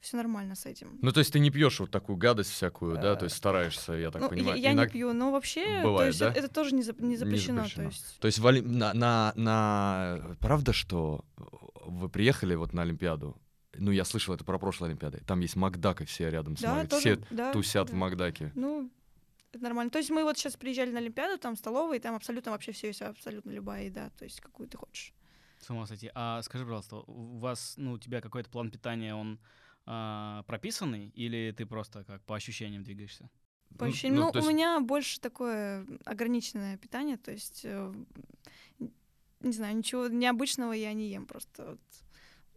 все нормально с этим. Ну, то есть ты не пьешь вот такую гадость всякую, да? То Э, есть стараешься, я так Ну, понимаю. я, иног- не пью, но вообще, то Бывает, есть да? это, тоже не, зап- не запрещено, запрещено. то есть. То есть в Оли- на, на, на- Правда, что вы приехали вот на Олимпиаду? Ну, я слышал это про прошлые Олимпиады. Там есть Макдак, и все рядом Да, смотрят. тоже, Все да, тусят в да. Макдаке. Ну, это нормально. То есть мы вот сейчас приезжали на Олимпиаду, там столовые, там абсолютно вообще все есть, абсолютно любая еда, то есть какую ты хочешь. С ума сойти. А скажи, пожалуйста, у вас, ну, у тебя какой-то план питания, он а, прописанный, или ты просто как по ощущениям двигаешься? По Ну, ощущениям, ну, ну, то у есть- меня больше такое ограниченное питание, то есть, э, не знаю, ничего необычного я не ем, просто вот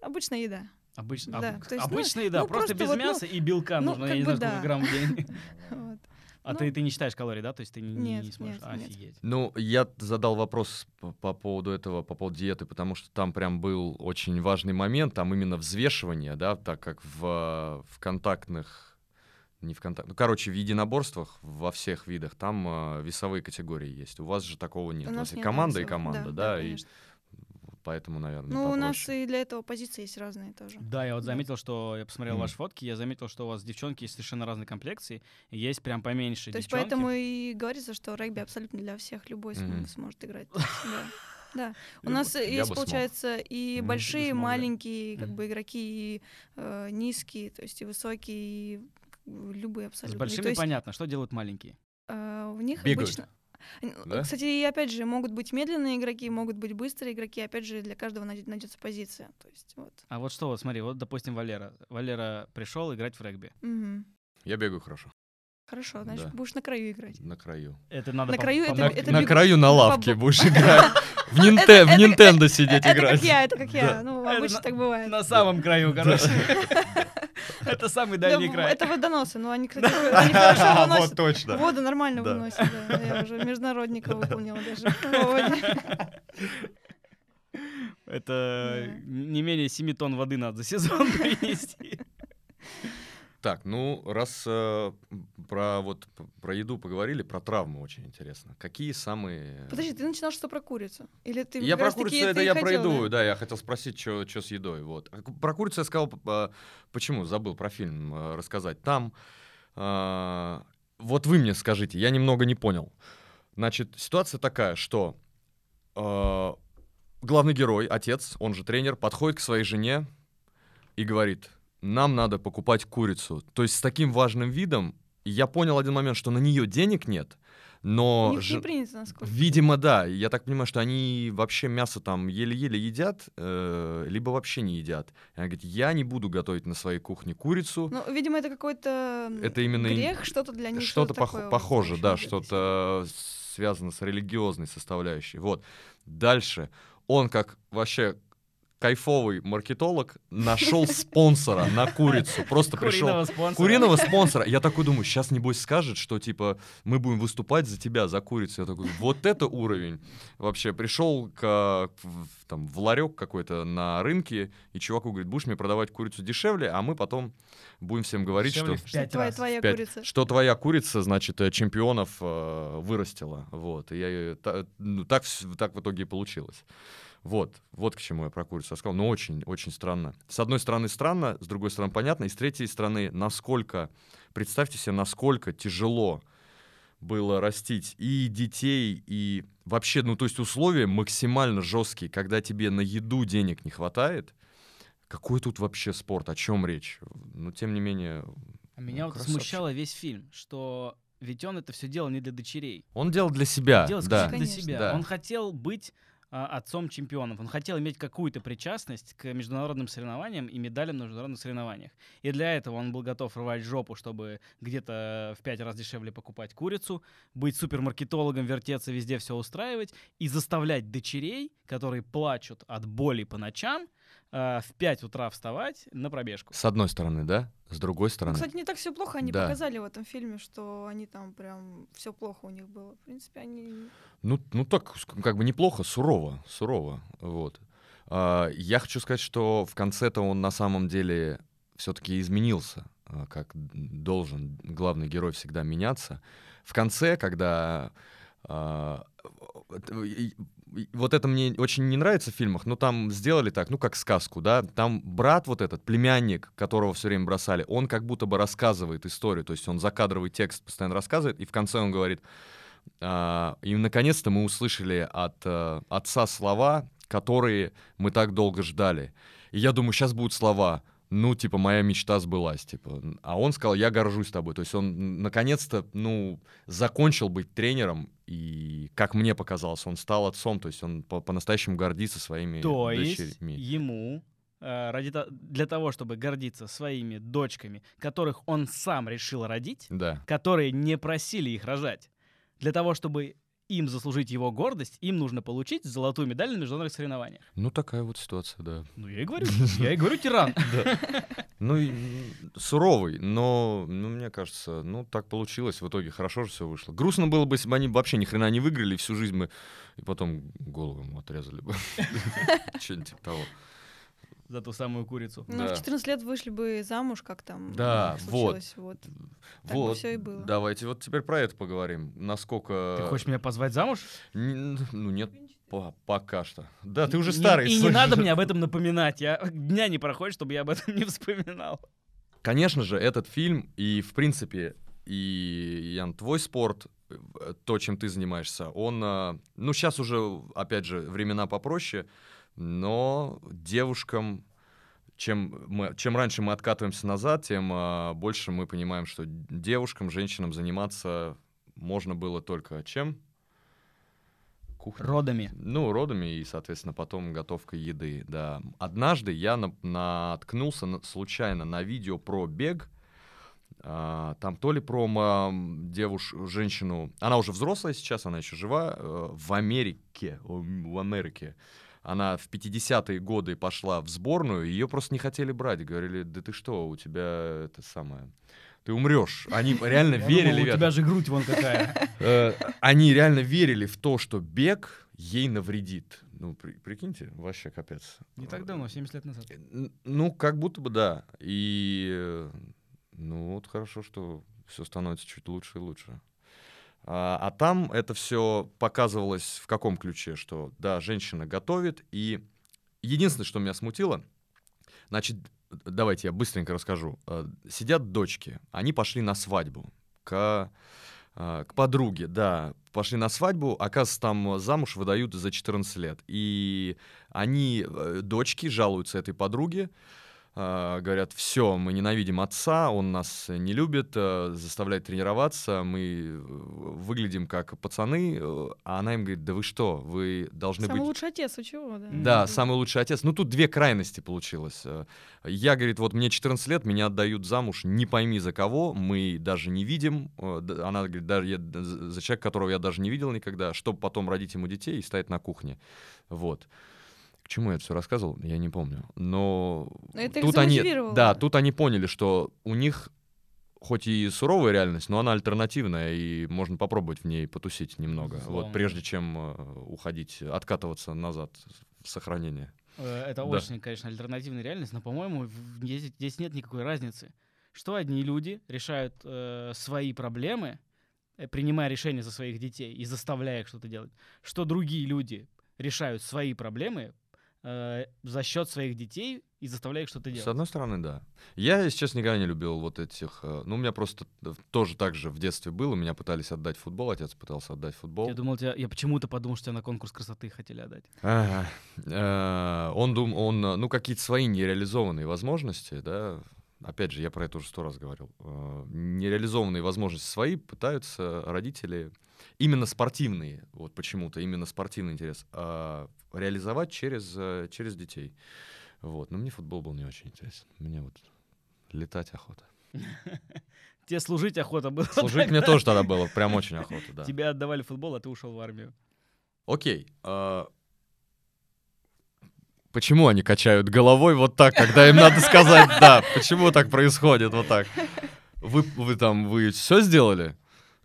обычная еда. Обычно, Да, об- есть, ну, обычная еда, ну, просто, просто без вот, ну, мяса и белка ну, нужно, как я не бы знаю, сколько да. грамм в день. Вот. А Ну. ты, ты не считаешь калорий, да? То есть ты не, не- Нет, не сможешь? нет, нет. Офигеть. Ну, я задал вопрос по, по поводу этого, по поводу диеты, потому что там прям был очень важный момент, там именно взвешивание, да, так как в, в контактных, не в контактных, ну, короче, в единоборствах во всех видах там э, весовые категории есть. У вас же такого нет. У У нас вас и нет команда, и команда, да, и конечно. Поэтому, наверное, Ну, у нас и для этого позиции есть разные тоже. Да, я вот заметил, что я посмотрел Мгм. ваши фотки, я заметил, что у вас девчонки есть совершенно разной комплекции, есть прям поменьше То есть девчонки. поэтому и говорится, что регби абсолютно для всех, любой Мгм. сможет играть. Есть, Да. Да. У Я нас бы- я есть, бы смог. получается, и Мгм. большие, и маленькие, как бы игроки, и э, низкие, то есть и высокие, и любые С абсолютно. И большими есть, понятно, что делают маленькие. э, в них Бегают. обычно. Да? Кстати, и опять же, могут быть медленные игроки, могут быть быстрые игроки. Опять же, для каждого найдется позиция. То есть, вот. А вот что, вот смотри, вот, допустим, Валера. Валера пришел играть в регби. Мгм. Я бегаю хорошо, Хорошо, значит, Да. будешь на краю играть. на краю. Это надо На краю это- помог- это на бег- краю на лавке бабу- будешь играть. В Нинте- Это- в это- Nintendo сидеть Это играть. как я, это как я. Ну, Это обычно на- так бывает. На самом краю, короче. Это самый Да, дальний край. Это водоносы, но они, кстати, они хорошо Вот выносят. точно. Воду нормально выносят. Я уже международника выполнила даже. Это не менее 7 тонн воды надо за сезон принести. Так, ну раз э, про вот про еду поговорили, про травмы очень интересно. Какие самые? Подожди, ты начинал что про курицу? Или ты я про курицу это я про еду, да? я хотел спросить, что с едой, вот. А Про курицу я сказал, а, почему забыл про фильм э, рассказать. Там, а, вот вы мне скажите, я немного не понял. Значит, ситуация такая, что а, главный герой, отец, он же тренер, подходит к своей жене и говорит, нам надо покупать курицу. То есть с таким важным видом я понял один момент, что на нее денег нет, но... У них же- не принято, насколько. Видимо, да. Я так понимаю, что они вообще мясо там еле-еле едят, э, либо вообще не едят. И она говорит, я не буду готовить на своей кухне курицу. Ну, видимо, это какой-то Это именно грех, что-то для них. что-то пох- такое вот похоже, да, что-то связано с религиозной составляющей. Вот. Дальше. Он как вообще кайфовый маркетолог нашел спонсора на курицу. Просто пришел Куриного спонсора. Куриного спонсора. Я такой думаю, сейчас небось скажет, что типа мы будем выступать за тебя, за курицу. Я такой, вот это уровень. Вообще пришел к, в- там, в ларек какой-то на рынке, и чуваку говорит, будешь мне продавать курицу дешевле, а мы потом будем всем говорить, Дешевле что... Что твоя, твоя курица. Что твоя курица, значит, э, чемпионов э, вырастила. Вот. И я, та- ну, так, так в итоге и получилось. Вот, вот к чему я про курицу рассказал. Но очень, очень странно. С одной стороны странно, с другой стороны понятно, и с третьей стороны, насколько, представьте себе, насколько тяжело было растить и детей, и вообще, ну, то есть условия максимально жесткие, когда тебе на еду денег не хватает. Какой тут вообще спорт, о чем речь? Но тем не менее, А меня Ну, вот смущало весь фильм, что ведь он это все делал не для дочерей. он делал для себя. делал да. для себя. Да. Он хотел быть отцом чемпионов. Он хотел иметь какую-то причастность к международным соревнованиям и медалям на международных соревнованиях. И для этого он был готов рвать жопу, чтобы где-то в пять раз дешевле покупать курицу, быть супермаркетологом, вертеться везде, все устраивать и заставлять дочерей, которые плачут от боли по ночам, а, в 5 утра вставать на пробежку. С одной стороны, да? С другой Ну, стороны. кстати, не так все плохо. Они Да. показали в этом фильме, что они там прям все плохо у них было. В принципе, они. Ну, ну так, как бы неплохо, сурово, сурово, вот. А, я хочу сказать, что в конце-то он на самом деле все-таки изменился, а, как должен главный герой всегда меняться. В конце, когда а, вот, это мне очень не нравится в фильмах, но там сделали так, ну как сказку, да, там брат вот этот, племянник, которого все время бросали, он как будто бы рассказывает историю, то есть он закадровый текст постоянно рассказывает, и в конце он говорит, а, и наконец-то мы услышали от э, отца слова, которые мы так долго ждали. И я думаю, сейчас будут слова, ну, типа, моя мечта сбылась, типа. А он сказал, я горжусь тобой. То есть он наконец-то, ну, закончил быть тренером, и, как мне показалось, он стал отцом, то есть он по- по-настоящему гордится своими То есть дочерьми. ему э, ради для того, чтобы гордиться своими дочками, которых он сам решил родить, Да. которые не просили их рожать, для того, чтобы им заслужить его гордость, им нужно получить золотую медаль на международных соревнованиях. Ну, такая вот ситуация, да. Ну, я и говорю, я и говорю, тиран. Ну, суровый, но, ну, мне кажется, ну, так получилось. В итоге хорошо же все вышло. Грустно было бы, если бы они вообще ни хрена не выиграли, всю жизнь мы... И потом голову ему отрезали бы. Что-нибудь типа того. За ту самую курицу. Ну, Да. в 14 лет вышли бы замуж, как там Да, вот. случилось, вот. бы Вот, всё и было. давайте вот теперь про это поговорим. Насколько... Ты хочешь меня позвать замуж? Н- Ну, нет, по- пока что. Да, ты уже Не- старый. И не слышишь? надо мне об этом напоминать. Я дня не проходит, чтобы я об этом не вспоминал. Конечно же, этот фильм и, в принципе, и, Ян, твой спорт, э, то, чем ты занимаешься, он, э, ну, сейчас уже, опять же, времена попроще, но девушкам, чем, мы, чем раньше мы откатываемся назад, тем э, больше мы понимаем, что девушкам, женщинам заниматься можно было только чем? Кухней. Родами. Ну, родами и, соответственно, потом готовкой еды, да. Однажды я на- наткнулся на- случайно на видео про бег. А, там то ли про м, девушку, женщину, она уже взрослая сейчас, она еще жива, э, в Америке, в Америке. Она в 50-е годы пошла в сборную, ее просто не хотели брать. Говорили, да ты что, у тебя это самое... Ты умрешь. Они реально верили у тебя же грудь вон какая. Э, они реально верили в то, что бег ей навредит. Ну, при- прикиньте, вообще капец. Не так давно, 70 лет назад. Э, Ну, как будто бы да. И, э, ну, вот хорошо, что все становится чуть лучше и лучше. А, а там это все показывалось в каком ключе, что, да, женщина готовит, и единственное, что меня смутило, значит, давайте я быстренько расскажу. Э, Сидят дочки, они пошли на свадьбу к, э, к подруге, да, пошли на свадьбу, оказывается, там замуж выдают за 14 лет. И они, э, дочки, жалуются этой подруге, говорят, все, мы ненавидим отца, он нас не любит, э, заставляет тренироваться, мы э, выглядим как пацаны, э, а она им говорит, да вы что, вы должны Самый быть... лучший отец, у чего, да. Да, самый лучший отец. Ну, тут две крайности получилось. Я, говорит, вот мне 14 лет, меня отдают замуж, не пойми за кого, мы даже не видим. Она говорит, даже я, за человека, которого я даже не видел никогда, чтобы потом родить ему детей и стоять на кухне. Вот. К чему я это все рассказывал, я не помню. Но Но это их тут они, да, тут они поняли, что у них хоть и суровая реальность, но она альтернативная, и можно попробовать в ней потусить немного, Безусловно. вот прежде чем э, уходить, откатываться назад в сохранение. Э, Это Да. очень, конечно, альтернативная реальность, но, по-моему, здесь, здесь нет никакой разницы. Что одни люди решают э, свои проблемы, э, принимая решения за своих детей и заставляя их что-то делать, что другие люди решают свои проблемы э, за счет своих детей и заставляя их что-то С делать. одной стороны, да. Я, если честно, никогда не любил вот этих... э, Ну, у меня просто тоже так же в детстве было. Меня пытались отдать футбол, отец пытался отдать футбол. Я думал, тебя, я почему-то подумал, что тебя на конкурс красоты хотели отдать. Ага. Э, Он дум, он, э, ну, какие-то свои нереализованные возможности, да, опять же, я про это уже сто раз говорил, э, нереализованные возможности свои пытаются родители, именно спортивные, вот почему-то, именно спортивный интерес, а, реализовать через, э, через детей. Вот, но мне футбол был не очень интересен, мне вот летать охота. Тебе служить охота была. Служить мне тоже тогда было прям очень охота, да. Тебя отдавали футбол, а ты ушел в армию. Окей. а, Почему они качают головой вот так, когда им надо сказать «да»? Почему так происходит вот так? Вы, вы там, вы все сделали?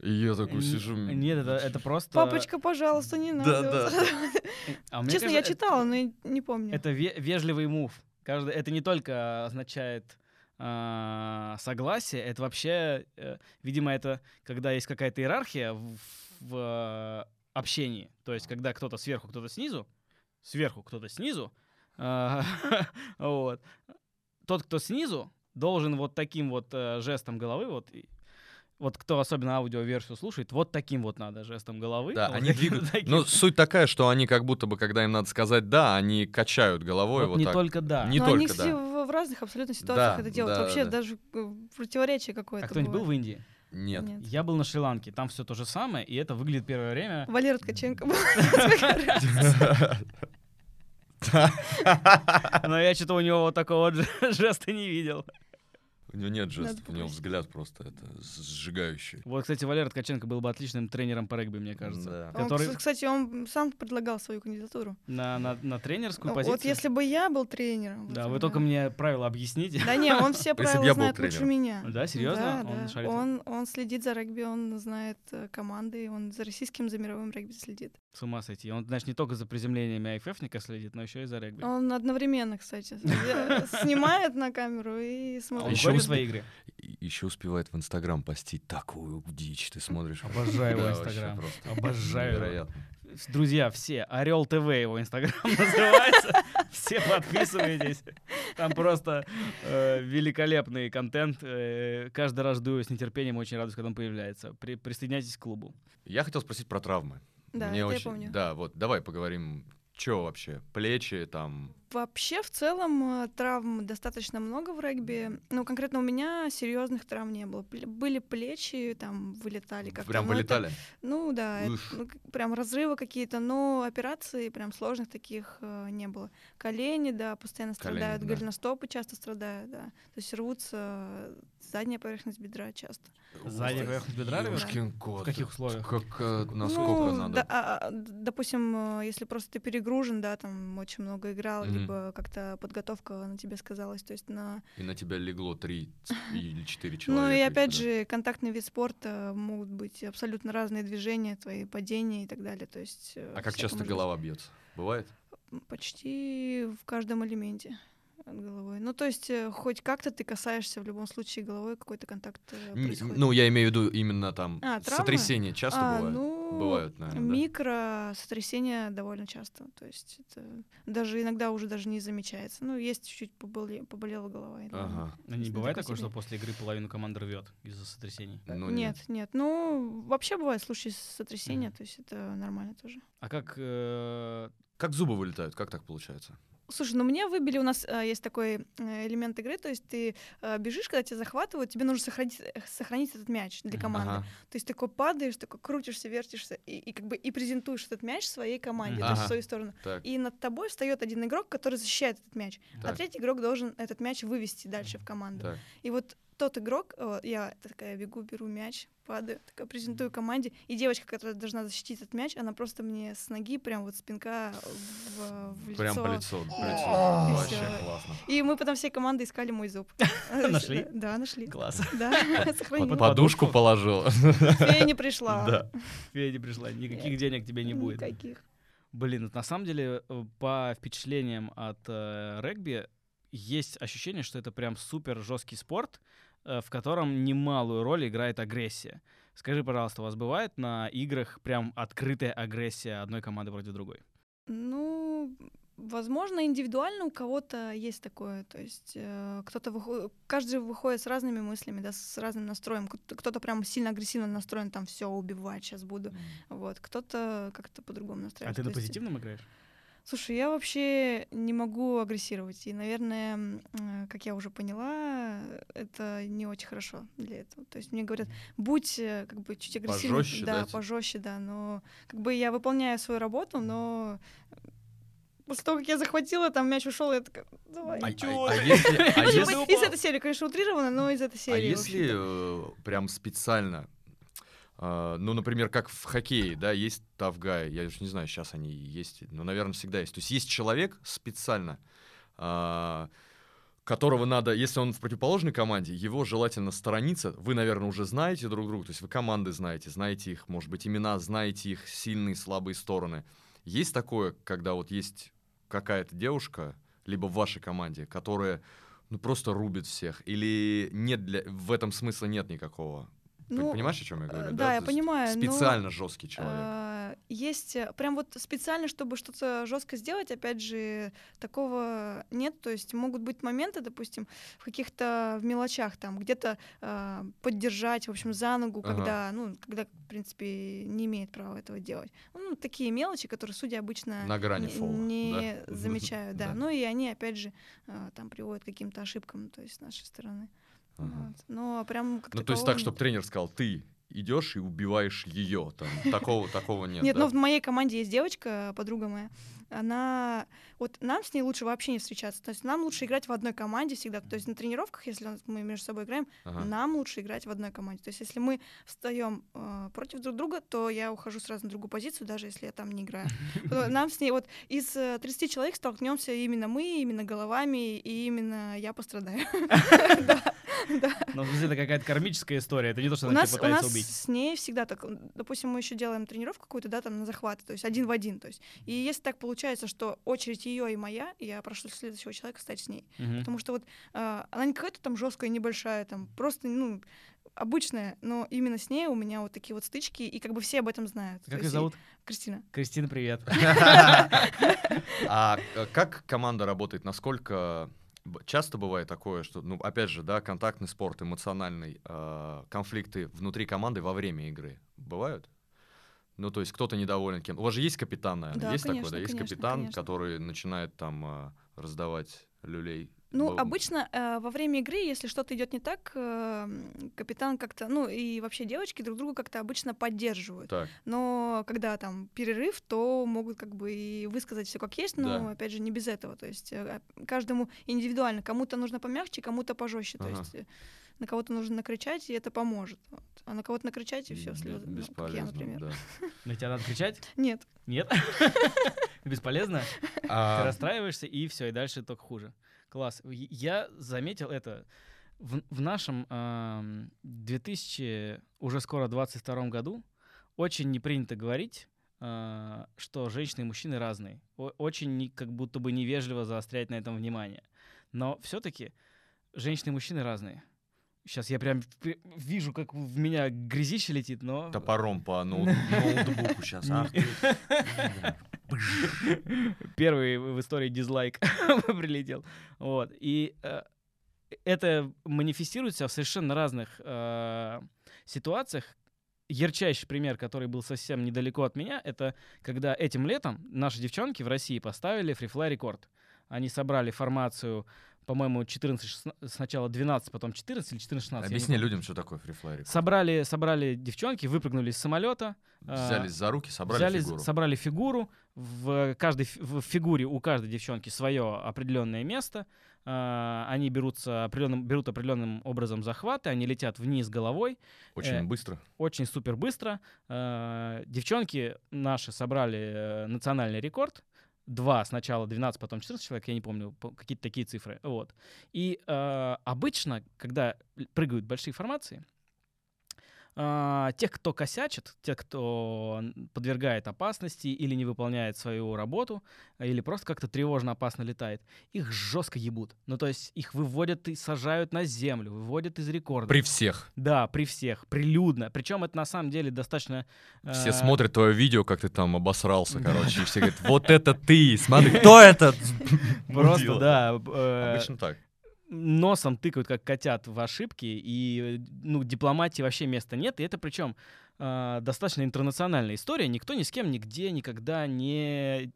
И я такой сижу... Нет, это, это просто... Папочка, пожалуйста, не надо. Да, А мне Честно, я читала, но я не помню. Это ве- вежливый мув. Каждый, это не только означает а, согласие, это вообще, э, видимо, это когда есть какая-то иерархия в, в, э, общении. То есть, когда кто-то сверху, кто-то снизу, сверху, кто-то снизу, а, вот. Тот, кто снизу, должен вот таким вот э, жестом головы, вот, вот кто особенно аудиоверсию слушает, вот таким вот надо жестом головы. Да, вот они двигают. таким. Ну, суть такая, что они как будто бы, когда им надо сказать «да», они качают головой Вот вот не так. только да. Не но только, они да. все в, в разных абсолютно ситуациях Да, это делают. да, Вообще да. даже э, противоречие какое-то. А кто-нибудь был в. Индии? Нет. Нет. Я был на Шри-Ланке, там все то же самое, и это выглядит первое время. Валера Ткаченко был. Но я что-то у него вот такого же- жеста не видел. У него нет жестов, у него взгляд просто это сжигающий. Вот, кстати, Валера Ткаченко был бы отличным тренером по регби, мне кажется. Да. Он, Который кс- Кстати, он сам предлагал свою кандидатуру. на, на, на тренерскую Ну, позицию. Вот если бы я был тренером. Да, вот вы только мне правила объясните. Да не, он все правила знает лучше меня. Да, серьезно? Да, Он да. шарит в- Он, он следит за регби, он знает э, команды, он за российским, за мировым регби следит. С ума сойти. Он, знаешь, не только за приземлениями айфэфника следит, но еще и за регби. Он одновременно, кстати, снимает на камеру и А смотрит. он еще в свои игры? Еще успевает в Инстаграм постить такую дичь, ты смотришь. Обожаю его Инстаграм. Обожаю невероятно. Друзья, все, Орел ТВ его Инстаграм называется. Все подписывайтесь. Там просто э, великолепный контент. Э, каждый раз жду с нетерпением, очень радуюсь, когда он появляется. При- присоединяйтесь к клубу. Я хотел спросить про травмы. Да, Мне это я очень... помню. Да, вот давай поговорим. Че вообще? Плечи там. Вообще, в целом, э, травм достаточно много в регби. Ну, конкретно у меня серьезных травм не было. Были плечи, там вылетали как-то. Прям это- вылетали. ну да, это, ну, прям разрывы какие-то, но операций прям сложных таких э, не было. Колени, да, постоянно Колени, страдают, да. голеностопы часто страдают, да. То есть рвутся э, задняя поверхность бедра часто. Задняя поверхность бедра? Ёшкин кот. В каких условиях? Как, э, насколько ну, надо? да, а, а, допустим, э, если просто ты перегружен, да, там очень много играл, Мгм. Либо как-то подготовка на тебе сказалась, то есть на... И на тебя легло три или четыре человека. Ну и опять же, контактный вид спорта могут быть абсолютно разные движения, твои падения и так далее, то есть... э, А как часто голова бьется? Бывает? Почти в каждом элементе от головой. Ну, то есть, э, хоть как-то ты касаешься в любом случае головой, какой-то контакт э, Н- происходит. Ну, я имею в виду именно там А, травмы? сотрясения часто А, бывают? ну, Бывают, наверное? Микро сотрясения довольно часто. То есть это даже иногда уже даже не замечается. Ну, есть чуть-чуть поболе- поболела голова. Ага. А не бывает такое, что после игры половину команды рвет из-за сотрясений? Ну, нет, нет, Ну, вообще бывают случаи сотрясения, Мгм. то есть это нормально тоже. А как... э, Как зубы вылетают? Как так получается? Слушай, ну мне выбили, у нас э, есть такой э, элемент игры, то есть ты э, бежишь, когда тебя захватывают, тебе нужно сохранить, э, сохранить этот мяч для команды. Ага. То есть такой падаешь, такой крутишься, вертишься и, и как бы и презентуешь этот мяч своей команде, Мгм. то есть Ага. в свою сторону. Так, И над тобой встает один игрок, который защищает этот мяч, а так, третий игрок должен этот мяч вывести дальше в команду. так. И вот тот игрок, э, я такая бегу, беру мяч, падаю, такая презентую команде, и девочка, которая должна защитить этот мяч, она просто мне с ноги прям вот спинка в, в лицо. Прям по лицу. по лицу. Вообще классно. И мы потом всей командой искали мой зуб. Нашли? Да, нашли. Класс. Да, сохранили. Под- Подушку положил. Фея не пришла. Да. Федя пришла, никаких денег тебе не будет. Никаких. Блин, вот на самом деле, э, по впечатлениям от э, регби, есть ощущение, что это прям супер жесткий спорт, э, в котором немалую роль играет агрессия. Скажи, пожалуйста, у вас бывает на играх прям открытая агрессия одной команды против другой? Ну, возможно, индивидуально у кого-то есть такое. То есть э, кто-то выходит, каждый выходит с разными мыслями, да, с разным настроем. Кто- Кто-то прям сильно агрессивно настроен, там все убивать сейчас буду. Вот, кто-то как-то по-другому А настроен. ты на То есть, позитивном играешь? Слушай, я вообще не могу агрессировать. И, наверное, э, как я уже поняла, это не очень хорошо для этого. То есть мне говорят, будь э, как бы чуть агрессивнее. Пожёстче, да, да, типа? пожестче, да. Но как бы я выполняю свою работу, но после того, как я захватила, там мяч ушел, я такая, давай. А, а- а если, а если- типа, из этой серии, конечно, утрированно, но из этой а серии. если вообще-то. э, прям специально, э, ну, например, как в хоккее, да, есть тавгай, я уж не знаю, сейчас они есть, но, наверное, всегда есть. То есть есть человек специально, а, которого надо, если он в противоположной команде, его желательно сторониться. Вы, наверное, уже знаете друг друга, то есть вы команды знаете, знаете их, может быть, имена, знаете их сильные, слабые стороны. Есть такое, когда вот есть какая-то девушка, либо в вашей команде, которая ну просто рубит всех, или нет для в этом смысла нет никакого. Ну, Понимаешь, о чем я э, говорю? да, я То понимаю, но- Специально жесткий человек. А, Есть э, прям вот специально, чтобы что-то жестко сделать, опять же, такого нет. То есть могут быть моменты, допустим, в каких-то в мелочах там где-то а, поддержать, в общем, за ногу, Ага. когда, ну, когда, в принципе, не имеет права этого делать. Ну, такие мелочи, которые судьи обычно На грани не, фола, не да? замечают, да. Да. Ну и они, опять же, а, там приводят к каким-то ошибкам, то есть с нашей стороны. Ага. Вот. Но прям как Ну, то есть так, чтобы тренер сказал, ты идешь и убиваешь ее. Там, такого, такого нет. Нет, да? но в моей команде есть девочка, подруга моя. Она... Вот нам с ней лучше вообще не встречаться. То есть нам лучше играть в одной команде всегда. То есть на тренировках, если мы между собой играем, Ага. нам лучше играть в одной команде. То есть если мы встаем э, против друг друга, то я ухожу сразу на другую позицию, даже если я там не играю. Нам с ней вот из э, 30 человек столкнемся именно мы, именно головами, и именно я пострадаю. Да, да. Ну, это какая-то кармическая история, это не то, что У она нас, тебя у пытается нас убить. с ней всегда так, допустим, мы еще делаем тренировку какую-то, да, там на захват, то есть один в один, то есть. И если так получается, что очередь ее и моя, я прошу следующего человека стать с ней, Мгм. потому что вот а, она не какая-то там жесткая, небольшая, там просто, ну, обычная, но именно с ней у меня вот такие вот стычки, и как бы все об этом знают. Как ее и- зовут? Кристина. Кристина, привет. А э, как команда работает? Насколько часто бывает такое, что, ну, опять же, да, контактный спорт, эмоциональный, э, конфликты внутри команды во время игры бывают? Ну, то есть кто-то недоволен кем У вас же есть капитан, наверное? Да, есть такой, конечно, да? Есть конечно, капитан, конечно. который начинает там э, раздавать люлей. Ну, Б- обычно э, во время игры, если что-то идет не так, э, капитан как-то, ну и вообще девочки друг друга как-то обычно поддерживают. Так, Но когда там перерыв, то могут как бы и высказать все как есть, но Да. опять же не без этого. То есть э, а- каждому индивидуально. Кому-то нужно помягче, кому-то пожестче. То Ага. есть э, на кого-то нужно накричать, и это поможет. Вот. А на кого-то накричать, и все, слезы. Ну, как я, например. да. На тебя надо кричать? Нет. Нет? Бесполезно? Ты А, расстраиваешься, и все, и дальше только хуже. Класс. Я заметил это в, в нашем ам, 2000, уже скоро 22 году, очень не принято говорить, а, что женщины и мужчины разные. О- очень не- как будто бы невежливо заострять на этом внимание. Но все-таки женщины и мужчины разные. Сейчас я прям пр- вижу, как в меня грязище летит, но... Топором по ноут- ноутбуку сейчас. Первый в истории дизлайк прилетел. Вот. И э, это манифестируется в совершенно разных э, ситуациях. Ярчайший пример, который был совсем недалеко от меня, это когда этим летом наши девчонки в России поставили фрифлай рекорд. Они собрали формацию, по-моему, 14, 16, сначала 12, потом 14 или 14-16. я не Объясни людям, что такое фрифлайрик. Собрали, собрали девчонки, выпрыгнули из самолета. а, Взялись за руки, собрали взяли, фигуру. собрали фигуру. В каждой в фигуре у каждой девчонки свое определенное место. А, Они берутся определенным, берут определенным образом захваты, они летят вниз головой, Очень э, быстро. очень супер быстро. А, Девчонки наши собрали э, национальный рекорд. Два сначала 12, потом 14 человек, я не помню, по- какие-то такие цифры. Вот. И э, обычно, когда прыгают большие формации, а, тех, кто косячит, тех, кто подвергает опасности или не выполняет свою работу, а, или просто как-то тревожно опасно летает, их жестко ебут. Ну, то есть их выводят и сажают на землю, выводят из рекорда. При всех. Да, при всех, прилюдно. Причем это на самом деле достаточно... Все э, смотрят твое видео, как ты там обосрался, короче, и все говорят, вот это ты, смотри, кто это? Просто, да, э, Обычно так. Носом тыкают, как котят, в ошибки, и, э, ну, дипломатии вообще места нет, и это причем э, достаточно интернациональная история, никто ни с кем нигде никогда не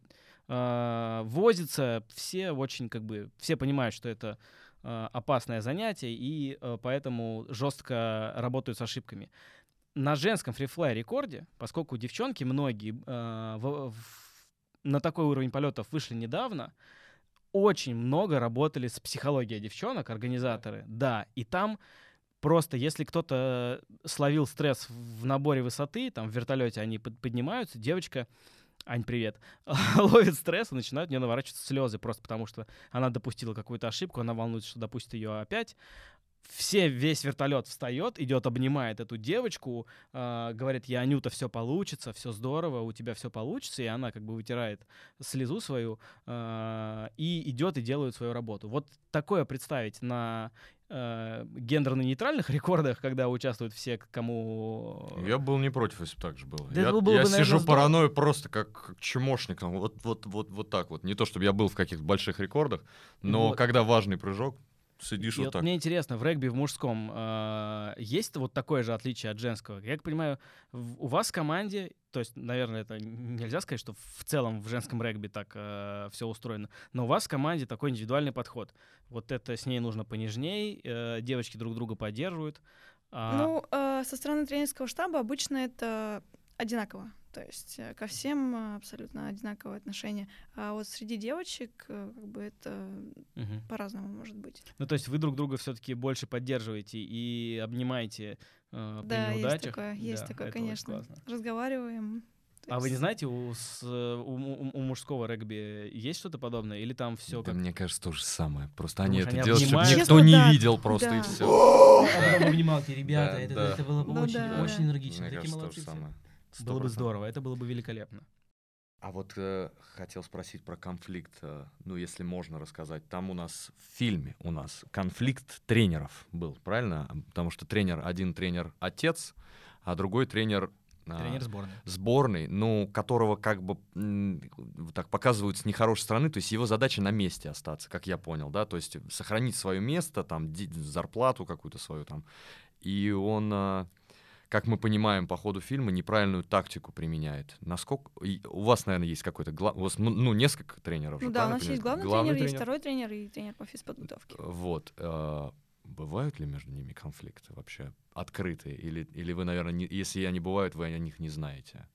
э, возится, все очень, как бы, все понимают, что это э, опасное занятие, и э, поэтому жестко работают с ошибками. На женском фрифлай рекорде, поскольку девчонки многие э, в- в- на такой уровень полетов вышли недавно, очень много работали с психологией девчонок, организаторы, да, и там просто, если кто-то словил стресс в наборе высоты, там в вертолете они под- поднимаются, девочка, Ань, привет, ловит стресс и начинают у нее наворачиваться слезы, просто потому что она допустила какую-то ошибку, она волнуется, что допустит ее опять. Все, весь вертолет встает, идет, обнимает эту девочку, э, говорит, я Анюта, все получится, все здорово, у тебя все получится, и она как бы вытирает слезу свою э, и идет и делает свою работу. Вот такое представить на э, гендерно-нейтральных рекордах, когда участвуют все, кому... Я был не против, если бы так же было. Да я было я бы, наверное, сижу здорово. паранойю просто как, как чмошник. Вот, вот, вот, вот так вот. Не то, чтобы я был в каких-то больших рекордах, но Вот. когда важный прыжок, сидишь И вот вот так. мне интересно, в регби в мужском э, есть вот такое же отличие от женского? Я как понимаю, в- у вас в команде, то есть, наверное, это нельзя сказать, что в целом в женском регби так все устроено, но у вас в команде такой индивидуальный подход. Вот это с ней нужно понежней, э, девочки друг друга поддерживают. а- Ну, э, со стороны тренерского штаба обычно это одинаково. То есть э, ко всем э, абсолютно одинаковое отношение. А вот среди девочек э, как бы это Мгм. по-разному может быть. Ну, то есть вы друг друга все-таки больше поддерживаете и обнимаете э, при да, есть неудачах. такое, есть Да, такое, конечно. Разговариваем. То А вы не есть- знаете, у, с- у, у- у мужского регби есть что-то подобное? Или там все Да как... мне кажется, то же самое. Просто Потому они это они делают, чтобы обнимают. никто Честно, не да, видел просто и да. все. А потом обнималки, ребята, это, было бы Ну очень, очень энергично, такие молодцы же все. самое. Было бы 100%. здорово, это было бы великолепно. А вот э, хотел спросить про конфликт, э, ну, если можно рассказать. Там у нас в фильме у нас конфликт тренеров был, правильно? Потому что тренер, один тренер отец, а другой тренер... а, Тренер сборной. сборной, ну, которого как бы так показывают с нехорошей стороны, то есть его задача на месте остаться, как я понял, да, то есть сохранить свое место, там, зарплату какую-то свою там. И он, а, как мы понимаем по ходу фильма, неправильную тактику применяет. Насколько... и у вас, наверное, есть какой-то... гла- У вас, ну, ну, несколько тренеров же, Ну да, у правильно нас я есть понимаю? главный, тренер, есть второй тренер и тренер по физподготовке. Вот. а, Бывают ли между ними конфликты вообще открытые? Или, или вы, наверное, не- если они бывают, вы о них не знаете?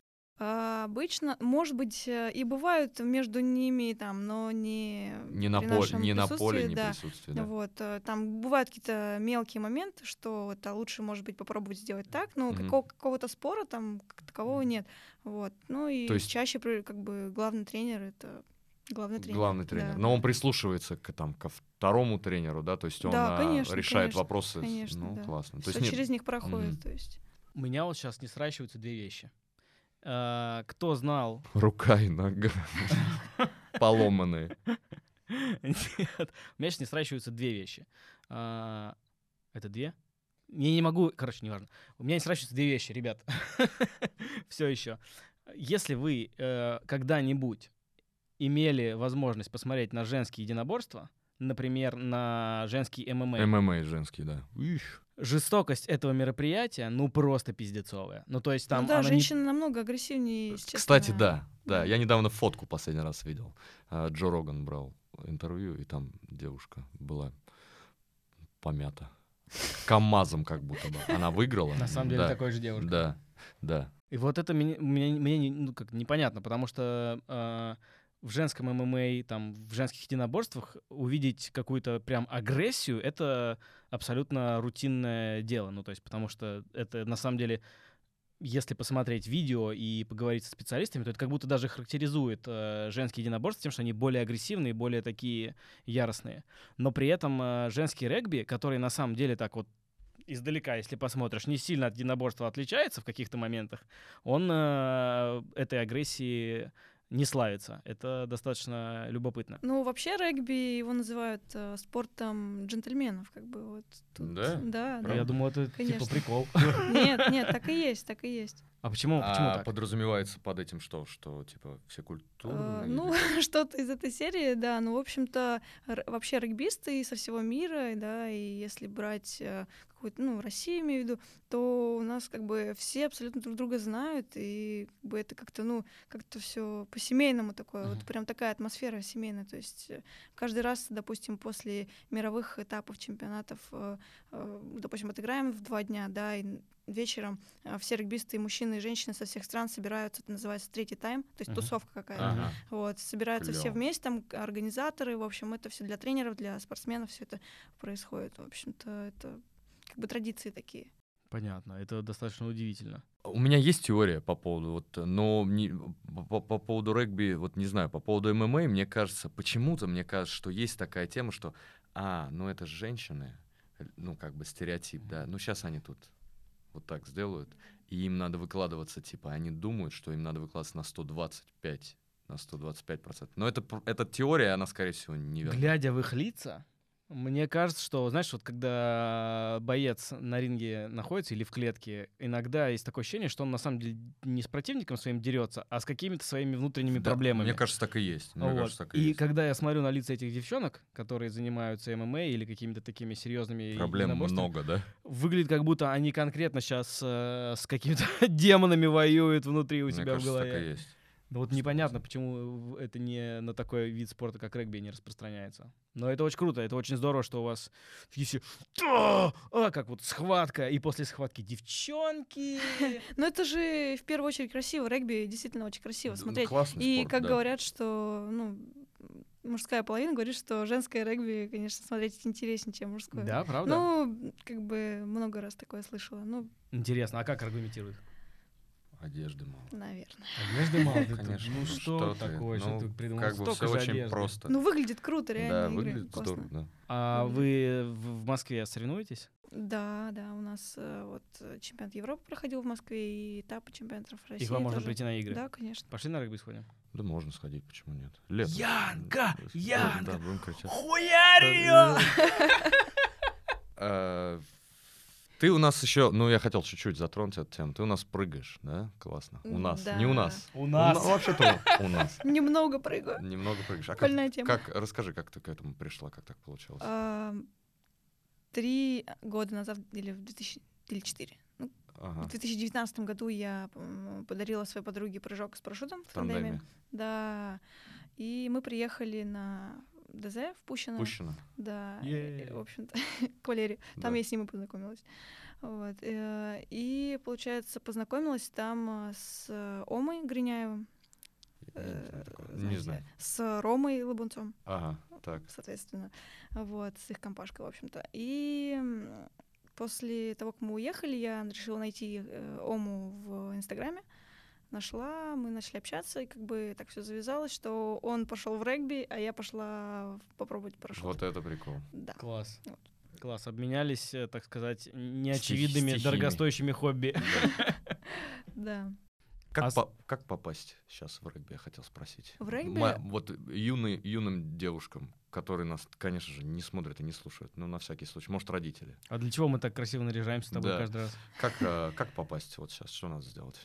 А, обычно, может быть, э, и бывают между ними там, но не Не на, при поле, нашем не на поле, присутствии, не да. присутствии, да. Вот, э, там бывают какие-то мелкие моменты, что вот, а лучше, может быть, попробовать сделать так, но Мгм. какого- какого-то спора там как такового нет. Вот. Ну и То есть- чаще как бы главный тренер это главный тренер. Главный тренер. да. Но он прислушивается к, там, ко второму тренеру, да, то есть он Да, а, конечно, решает конечно, вопросы. конечно, ну, да. классно. То Всё есть нет- через них проходит, Мгм. то есть. У меня вот сейчас не сращиваются две вещи. А, Кто знал... рука и нога поломанные. Нет, у меня сейчас не сращиваются две вещи. А, Это две? Я не могу, короче, неважно. У меня не сращиваются две вещи, ребят. Все еще. Если вы э, когда-нибудь имели возможность посмотреть на женские единоборства, например, на женский ММА, ММА женский, да. Ищ. Жестокость этого мероприятия, ну, просто пиздецовая. Ну, то есть там ну да, она не- женщины намного агрессивнее, естественно. Кстати, да, да. Я недавно фотку последний раз видел. а, Джо Роган брал интервью, и там девушка была помята. КамАЗом как будто бы. Она выиграла. На самом деле Да, такой же девушка. Да, да. И вот это мне, мне, мне не- ну, как, непонятно, потому что э, в женском ММА, там, в женских единоборствах увидеть какую-то прям агрессию — это абсолютно рутинное дело. Ну, то есть, потому что это на самом деле, если посмотреть видео и поговорить со специалистами, то это как будто даже характеризует э, женские единоборства тем, что они более агрессивные, более такие яростные. Но при этом э, женский регби, который на самом деле так вот издалека, если посмотришь, не сильно от единоборства отличается в каких-то моментах, он э, этой агрессии не славится. Это достаточно любопытно. Ну, вообще регби его называют э, спортом джентльменов, как бы вот. тут. Да? Да, да. Я думал, это Конечно. типа прикол. Нет, нет, так и есть, так и есть. А почему, почему А так? подразумевается под этим что? Что, типа, все Э, культурные? Ну, что-то из этой серии, да. Ну, в общем-то, р- вообще регбисты со всего мира, да, и если брать э, какую-то, ну, Россию, имею в виду, то у нас как бы все абсолютно друг друга знают, и как бы это как-то, ну, как-то все по-семейному такое, Мгм. вот прям такая атмосфера семейная, то есть э, каждый раз, допустим, после мировых этапов чемпионатов, э, э, допустим, отыграем в два дня, да, и вечером все регбисты, и мужчины и женщины со всех стран собираются, это называется третий тайм, то есть Мгм. тусовка какая-то. Ага. Вот, собираются все Клёво. вместе, там организаторы, в общем, это все для тренеров, для спортсменов, все это происходит. В общем-то, это как бы традиции такие. Понятно, это достаточно удивительно. У меня есть теория по поводу, вот, но не- по, по поводу регби, вот не знаю, по поводу ММА, мне кажется, почему-то мне кажется, что есть такая тема, что, а, ну это женщины, ну как бы стереотип, да, ну сейчас они тут вот так сделают, и им надо выкладываться, типа, они думают, что им надо выкладываться на 125, на 125 процентов. Но это, эта теория, она, скорее всего, неверна. Глядя в их лица, мне кажется, что, знаешь, вот когда боец на ринге находится или в клетке, иногда есть такое ощущение, что он на самом деле не с противником своим дерется, а с какими-то своими внутренними Да, проблемами. Мне кажется, так и есть. Мне Вот. кажется, так и, И есть. когда я смотрю на лица этих девчонок, которые занимаются ММА или какими-то такими серьезными Проблем много, да? выглядит как будто они конкретно сейчас с какими-то демонами воюют внутри у Мне себя в кажется, так и голове. есть. Ну вот непонятно, почему в- это не на такой вид спорта, как регби, не распространяется. Но это очень круто, это очень здорово, что у вас все «А!» а, как вот схватка, и после схватки девчонки. Но это же в первую очередь красиво. Регби действительно очень красиво Да, ну, смотреть. И как да. говорят, что ну, мужская половина говорит, что женское регби, конечно, смотреть интереснее, чем мужское. Да, правда? Ну, как бы много раз такое слышала. Ну, Интересно, а как аргументируют? Одежды мало. наверное. Одежды мало. Конечно. Ну что такое, что ну, ты придумал? Как бы Столько все же очень одежды. просто. Ну, выглядит круто, реально. да, игры выглядит классно. здорово, да. А вы в Москве соревнуетесь? Да, да, у нас э, вот э, чемпионат Европы проходил в Москве и этапы чемпионатов России. И к вам можно прийти на игры? Да, конечно. Пошли на регби сходим? Да можно сходить, почему нет? Лето. Янка! Янка! Да, будем кричать. Хуярь Ты у нас еще, ну я хотел чуть-чуть затронуть эту тему. Ты у нас прыгаешь, да? Классно. У нас, да. не у нас. У У нас. на- Вообще-то у нас. Немного прыгаю. Немного прыгаешь. А как, тема. как, расскажи, как ты к этому пришла, как так получилось? А, Три года назад, или в 2000, или четыре. Ну, Ага. В 2019 году я подарила своей подруге прыжок с парашютом в В тандеме. тандеме. Да. И мы приехали на ДЗ в Пущино. Пущено. Да, и, в общем-то, к Валере. Там Да. я с ним и познакомилась. Вот. э, И, получается, познакомилась там э, с э, Омой Гриняевым. Не знаю э. С Ромой Лабунцом, Ага, так. соответственно. Вот, с их компашкой, в общем-то. И после того, как мы уехали, я решила найти э, Ому в Инстаграме. Нашла, мы начали общаться, и как бы так все завязалось, что он пошел в регби, а я пошла попробовать парашют. Вот это прикол. Да. Класс. Вот. Класс. Обменялись, э, так сказать, неочевидными, стихиями. дорогостоящими хобби. Да. Как, А по- как попасть сейчас в регби, я хотел спросить. В регби? Ма- вот юный, юным девушкам, которые нас, конечно же, не смотрят и не слушают, но на всякий случай, может, родители. А для чего мы так красиво наряжаемся с тобой Да. каждый раз? Как, э, как попасть вот сейчас? Что надо сделать?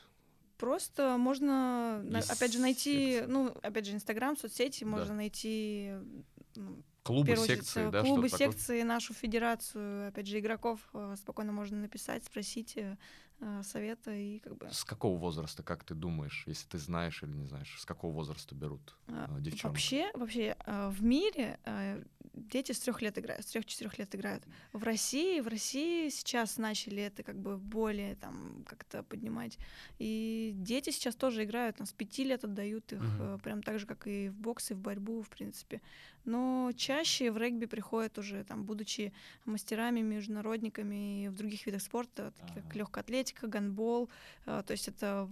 Просто можно, Есть опять же, найти, секции. ну, опять же, Инстаграм, соцсети, Да. можно найти ну, Клубы, первую секции, э, да? клубы, что-то такое? секции, нашу федерацию, опять же, игроков э, спокойно можно написать, спросить, э, совета и как бы... С какого возраста, как ты думаешь, если ты знаешь или не знаешь, с какого возраста берут А, девчонок? Вообще, вообще в мире дети с трех лет играют, с трех-четырех лет играют. В России, в России сейчас начали это как бы более там как-то поднимать. И дети сейчас тоже играют, там с пяти лет отдают их, э, прям так же, как и в бокс, и в борьбу, в принципе. Но чаще в регби приходят уже, там, будучи мастерами, международниками и в других видах спорта, такие как легкая атлетика, гандбол. э, То есть это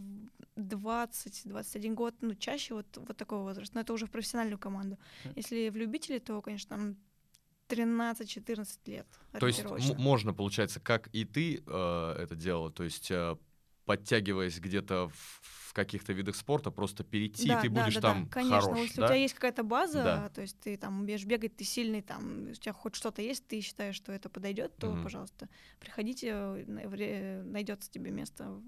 в 20-21 год, ну, чаще вот, вот такого возраста. Но это уже в профессиональную команду. Мгм. Если в любителей, то, конечно, там 13-14 лет. То есть можно, получается, как и ты э, это делала, то есть э, подтягиваясь где-то в, в каких-то видах спорта, просто перейти, да, и ты да, будешь да, там да, конечно. хорош, Если да? у тебя есть какая-то база, Да. то есть ты там умеешь бегать, ты сильный, там у тебя хоть что-то есть, ты считаешь, что это подойдет, то, Мгм. пожалуйста, приходите, найдется тебе место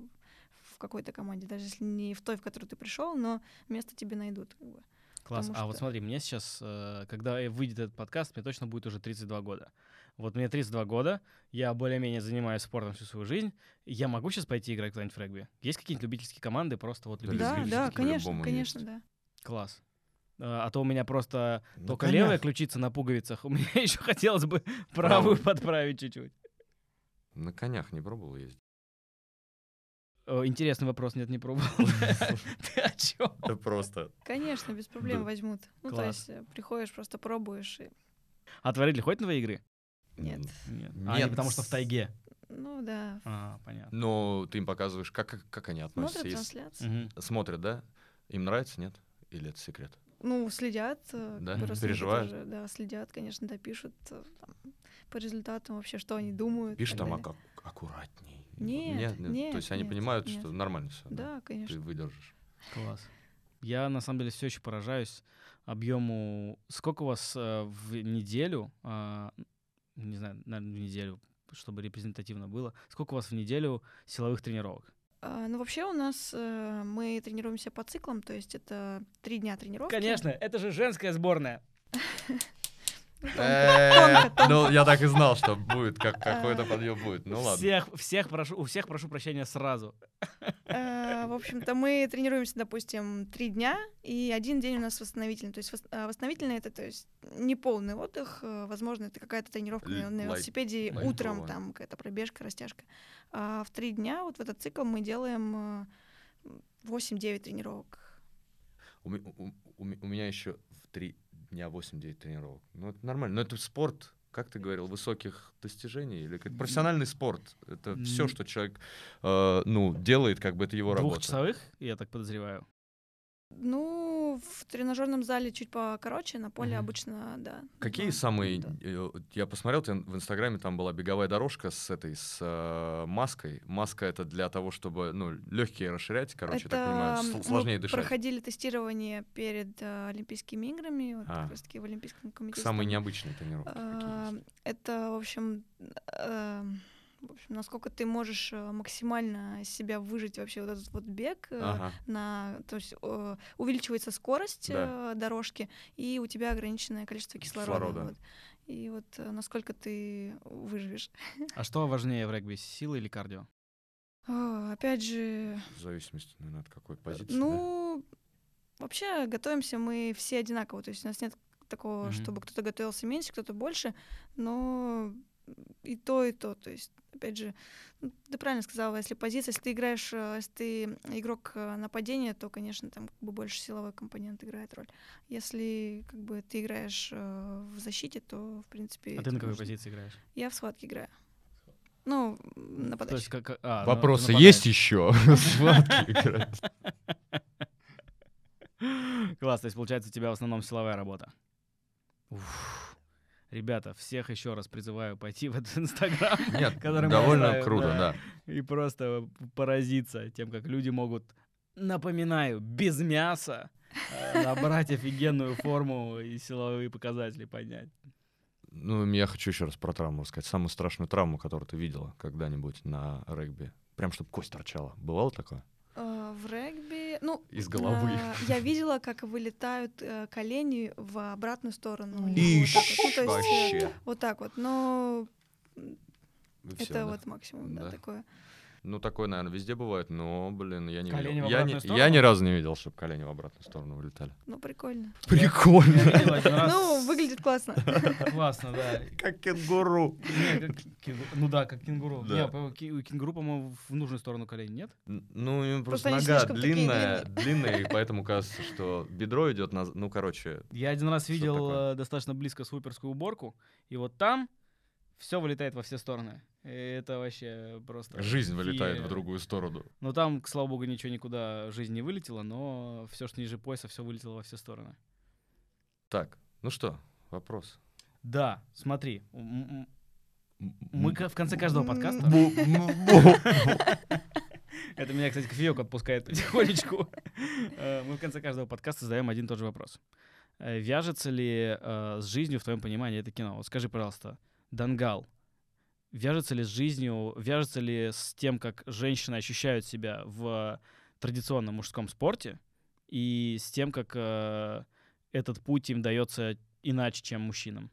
в какой-то команде, даже если не в той, в которую ты пришел, но место тебе найдут. как бы. Класс. Потому А вот что- смотри, мне сейчас, э, когда выйдет этот подкаст, мне точно будет уже 32 года. Вот мне 32 года, я более-менее занимаюсь спортом всю свою жизнь. Я могу сейчас пойти играть куда-нибудь в регби? Есть какие-нибудь любительские команды, просто вот любительские? Да, да, конечно, по-любому конечно, есть. да. Класс. Э, А то у меня просто На только конях. левая ключица на пуговицах. У меня еще хотелось бы правую Правую. подправить чуть-чуть. На конях не пробовал ездить? О, Интересный вопрос, нет, не пробовал. Ты о чем? Это просто... Конечно, без проблем Да. возьмут. Ну, то есть э, приходишь, просто пробуешь. И... А тварили ходит на твои игры? Нет. Нет. Нет. А, потому что в тайге. Ну да. А, понятно. Но ты им показываешь, как, как, как они относятся. Смотрят трансляции. Мгм. Смотрят, да? Им нравится, нет? Или это секрет? Ну, следят. э, Да? как Переживают? тоже, да, следят, конечно, да, пишут э, там, по результатам вообще, что они думают. так там далее. ак- аккуратней. Нет, нет, То есть они нет, понимают, нет. что нормально все. Да, Ты конечно. выдержишь. Класс. Я на самом деле все еще поражаюсь объему. Сколько у вас э, в неделю, а, не знаю, наверное, в неделю, чтобы репрезентативно было, сколько у вас в неделю силовых тренировок? А, ну, вообще у нас э, мы тренируемся по циклам, то есть это три дня тренировки. Конечно, это же женская сборная. Ну, Э, Ну, я так и знал, что будет, как какой-то подъем будет. Ну ладно. Всех, всех прошу, у всех прошу прощения сразу. Э, В общем-то, мы тренируемся, допустим, три дня, и один день у нас восстановительный. То есть вос- восстановительный это, то есть не полный отдых, э, возможно, это какая-то тренировка на, велосипеде утром, там какая-то пробежка, растяжка. А в три дня вот в этот цикл мы делаем э, 8-9 тренировок. У, у- у меня еще в три дня 8-9 тренировок. Ну, это нормально. Но это спорт, как ты говорил, высоких достижений. Или как профессиональный спорт. Это все, что человек э, ну, делает, как бы это его работа. Двухчасовых, я так подозреваю. Ну, в тренажерном зале чуть покороче, на поле Мгм. обычно, да. Какие два, самые... да. э, Я посмотрел, в Инстаграме там была беговая дорожка с этой, с э, маской. Маска это для того, чтобы, ну, легкие расширять, короче, я так понимаю, сложнее дышать. проходили тестирование перед э, Олимпийскими играми, вот А. как раз таки в Олимпийском комитете. Самые необычные тренировки. а? Это, в общем, э, в общем, насколько ты можешь э, максимально из себя выжить вообще вот этот вот бег, э, Ага. на, то есть увеличивается скорость Да. э, дорожки, и у тебя ограниченное количество кислорода. Кислорода. вот. И вот насколько ты выживешь. А что важнее в регби, сила или кардио? А, Опять же, В зависимости, наверное, от какой позиции. да? Ну, вообще готовимся мы все одинаково. То есть у нас нет такого, Мгм. чтобы кто-то готовился меньше, кто-то больше, но и то, и то. То есть, опять же, ну, ты правильно сказала, если позиция, если ты играешь, э, если ты игрок э, нападения, то, конечно, там как бы больше силовой компонент играет роль. Если как бы ты играешь э, в защите, то, в принципе... А ты на какой нужно- позиции играешь? Я в схватке играю. Ну, То есть нападающий. как... а, ну, Вопросы нападающий. есть еще? Схватки играть. Класс, то есть получается у тебя в основном силовая работа. Уф. Ребята, всех еще раз призываю пойти в этот инстаграм Нет, довольно оставим, круто, да. да. и просто поразиться тем, как люди могут, напоминаю, без мяса э, набрать офигенную форму и силовые показатели поднять. Ну, я хочу еще раз про травму рассказать. Самую страшную травму, которую ты видела когда-нибудь на регби. Прям, чтобы кость торчала. Бывало такое? Э, В регби, ну, Из головы. а, я видела, как вылетают э, колени в обратную сторону. Ищ, вот так вот. Ну, то есть, э, вообще. вот так вот. Но И это да. вот максимум, да, Да. такое. Ну, такое, наверное, везде бывает, но, блин, я не Колени в видел. Я не, сторону? я ни разу не видел, чтобы колени в обратную сторону вылетали. Ну, прикольно. Прикольно. Ну, выглядит классно. Классно, да. Как кенгуру. Ну да, как кенгуру. У кенгуру, по-моему, в нужную сторону колени, нет? Ну, просто, нога длинная, длинная, и поэтому кажется, что бедро идет на... Ну, короче, Я один раз видел э, достаточно близко суперскую уборку, и вот там все вылетает во все стороны. И это вообще просто... жизнь вылетает в феерия. другую сторону. Ну там, к слава богу, ничего никуда жизнь не вылетела, но все, что ниже пояса, все вылетело во все стороны. Так, ну что, вопрос. Да, смотри, мы в конце каждого подкаста... Это меня, кстати, кофеек отпускает потихонечку. Э, Мы в конце каждого подкаста задаем один и тот же вопрос. Э, Вяжется ли э, с жизнью, в твоем понимании, это кино? Вот скажи, пожалуйста, Дангал, вяжется ли с жизнью, вяжется ли с тем, как женщины ощущают себя в традиционном мужском спорте, и с тем, как э, этот путь им дается иначе, чем мужчинам?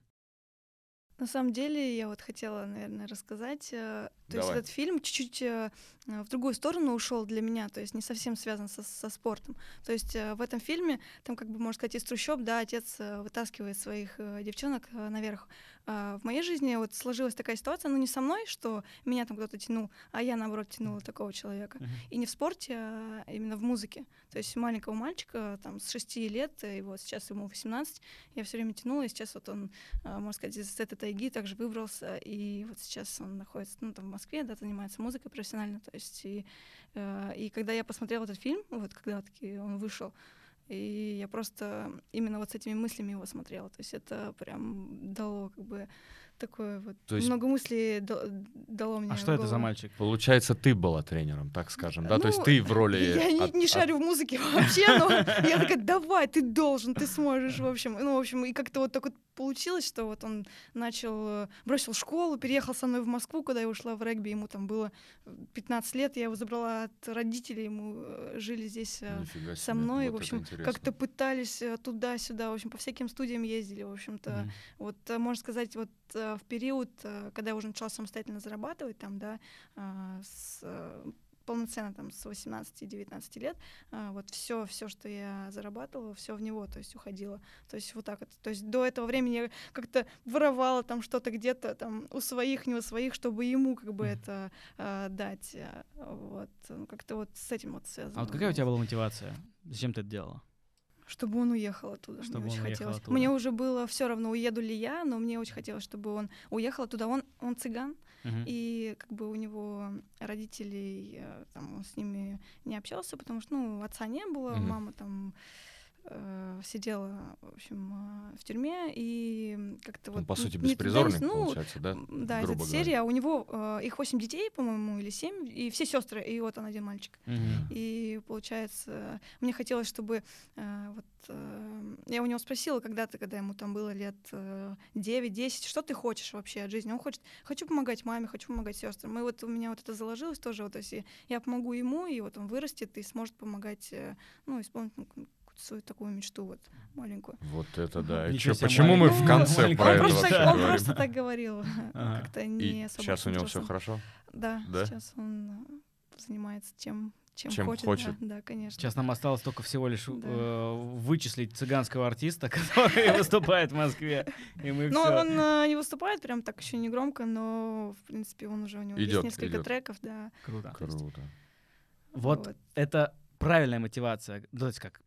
На самом деле, я вот хотела, наверное, рассказать. э, То есть Давай. этот фильм чуть-чуть э, э, в другую сторону ушел для меня, то есть не совсем связан со, со спортом. То есть э, в этом фильме, там, как бы, можно сказать, из трущоб, да, отец э, вытаскивает своих э, девчонок э, наверх. А в моей жизни вот сложилась такая ситуация, ну не со мной, что меня там кто-то тянул, а я, наоборот, тянула такого человека. И не в спорте, а именно в музыке. То есть маленького мальчика, там, с 6 лет, и вот сейчас ему 18, я все время тянула, и сейчас вот он, а, можно сказать, из этой тайги также выбрался, и вот сейчас он находится, ну, там, в Москве, да, занимается музыкой профессионально, то есть, и, э, и когда я посмотрела этот фильм, вот, когда таки он вышел, и я просто именно вот с этими мыслями его смотрела, то есть это прям дало, как бы, такое вот, То есть- много мыслей да- дало мне А что это за мальчик? Получается, ты была тренером, так скажем, да? То есть Ну, ты в роли... Я не, от- не от- шарю в музыке вообще, но я такая, давай, ты должен, ты сможешь, в общем. Ну, в общем, и как-то вот так вот получилось, что вот он начал, э, бросил школу, переехал со мной в Москву, когда я ушла в регби, ему там было э, 15 лет, я его забрала от родителей, ему э, жили здесь э, Нифига со мной, вот в общем, как-то пытались туда-сюда, в общем, по всяким студиям ездили, в общем-то. Мгм. Вот, можно сказать, вот в период, э, когда я уже начала самостоятельно зарабатывать, там, да, а, с, э, полноценно там с 18-19 лет, а, вот все, все, что я зарабатывала, все в него, то есть уходило. То есть вот так вот. То есть до этого времени я как-то воровала там что-то где-то там у своих, не у своих, чтобы ему как бы это а, дать. а, Вот. Ну, Как-то вот с этим вот связано. А вот какая у тебя была мотивация? Зачем ты это делала? Чтобы он уехал оттуда. Чтобы мне очень он уехал хотелось. оттуда. Мне уже было все равно, уеду ли я, но мне очень хотелось, чтобы он уехал оттуда. Он, он цыган, Мгм. и как бы у него родителей, э, там, он с ними не общался, потому что, ну, отца не было, Мгм. мама там сидела, в общем, э, в тюрьме, и как-то Он, вот... по сути, не- не беспризорный, туда- ну, получается, да? м, Да, грубо это говоря. серия. У него э, их восемь детей, по-моему, или семь, и все сестры, и вот он один мальчик. Мгм. И получается, мне хотелось, чтобы э, вот э, я у него спросила когда-то, когда ему там было лет э, 9-10, что ты хочешь вообще от жизни? Он хочет, хочу помогать маме, хочу помогать сестрам. И вот у меня вот это заложилось тоже, вот, то есть я помогу ему, и вот он вырастет и сможет помогать, э, ну, исполнить ну, свою такую мечту вот маленькую. Вот это да. И чё, почему мы в конце про он, это просто вообще так, он говорим? просто так говорил, как-то не особо сейчас у него все хорошо? Да, Да? сейчас он э, занимается тем, чем, Чем хочет. хочет. Да, да, конечно. Сейчас нам осталось только всего лишь Да. э, вычислить цыганского артиста, который выступает в Москве. И мы Ну, он э, не выступает прям так еще не громко, но, в принципе, он уже у него есть несколько треков, да. Круто. Круто. Вот это правильная мотивация. То есть как,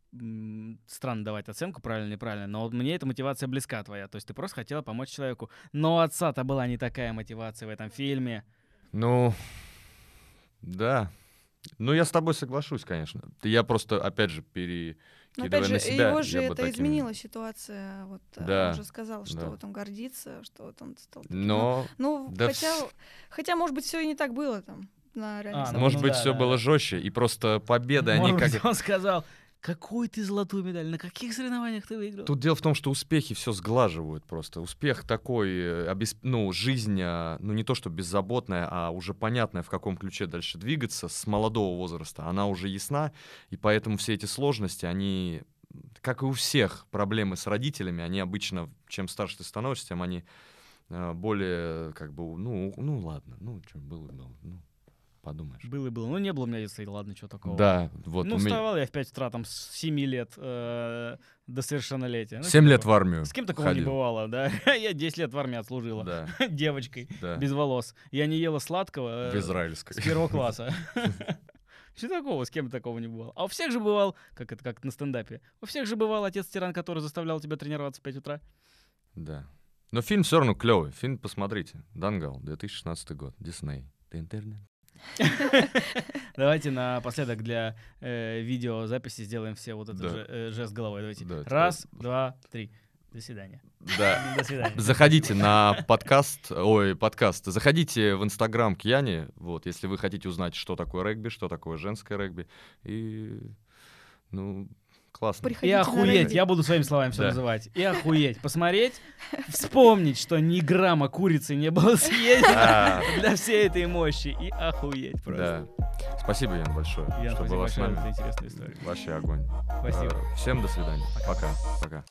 странно давать оценку, правильно, неправильно, но мне эта мотивация близка твоя. То есть ты просто хотела помочь человеку. Но у отца-то была не такая мотивация в этом фильме. Ну, да. Ну, я с тобой соглашусь, конечно. Я просто, опять же, перекидывая Но опять же, на себя, его же это таким- изменила ситуация. Вот э, Да, он уже сказал, что да. вот он гордится, что вот он стал. таким. Но, Ну, да хотя, вс- хотя, может быть, все и не так было там на А, ну, может быть, да, все да, было жестче, и просто победы, они как... быть, он сказал, какую ты золотую медаль, на каких соревнованиях ты выиграл? Тут дело в том, что успехи все сглаживают просто. Успех такой, э, ну, жизнь, а, ну, не то что беззаботная, а уже понятная, в каком ключе дальше двигаться с молодого возраста. Она уже ясна, и поэтому все эти сложности, они, как и у всех проблемы с родителями, они обычно, чем старше ты становишься, тем они э, более, как бы, ну, ну ладно, ну, что было, было, ну. Подумаешь. Было и было. Ну, не было у меня детства, и ладно, что такого. Да, вот ну, у меня вставал я в 5 утра там с 7 лет э, до совершеннолетия. Ну, 7 что лет в армию С кем такого не ходил. бывало, да? я 10 лет в армии отслужила. Да, Девочкой, да, без волос. Я не ела сладкого в э, израильской. с первого класса. Что такого? С кем такого не бывало? А у всех же бывал, как это как на стендапе, у всех же бывал отец-тиран, который заставлял тебя тренироваться в 5 утра. Да. Но фильм все равно клевый. Фильм посмотрите. Дангал, 2016 год. Дисней. Давайте напоследок для э, видеозаписи сделаем все вот этот Да. же, э, жест головой. Давайте. Да, Раз, два, три. До свидания. Да. До свидания. Заходите на подкаст, ой, подкаст, заходите в инстаграм к Яне, вот, если вы хотите узнать, что такое регби, что такое женское регби, и, ну, классно. И Приходите на охуеть, я буду своими словами все Да. называть. И охуеть. Посмотреть, вспомнить, что ни грамма курицы не было съедено А, для всей этой мощи. И охуеть просто. Да. Спасибо, Ян, большое, Ян, что спасибо была с большое нами. Вообще огонь. Спасибо. Э, Всем до свидания. Пока. Пока.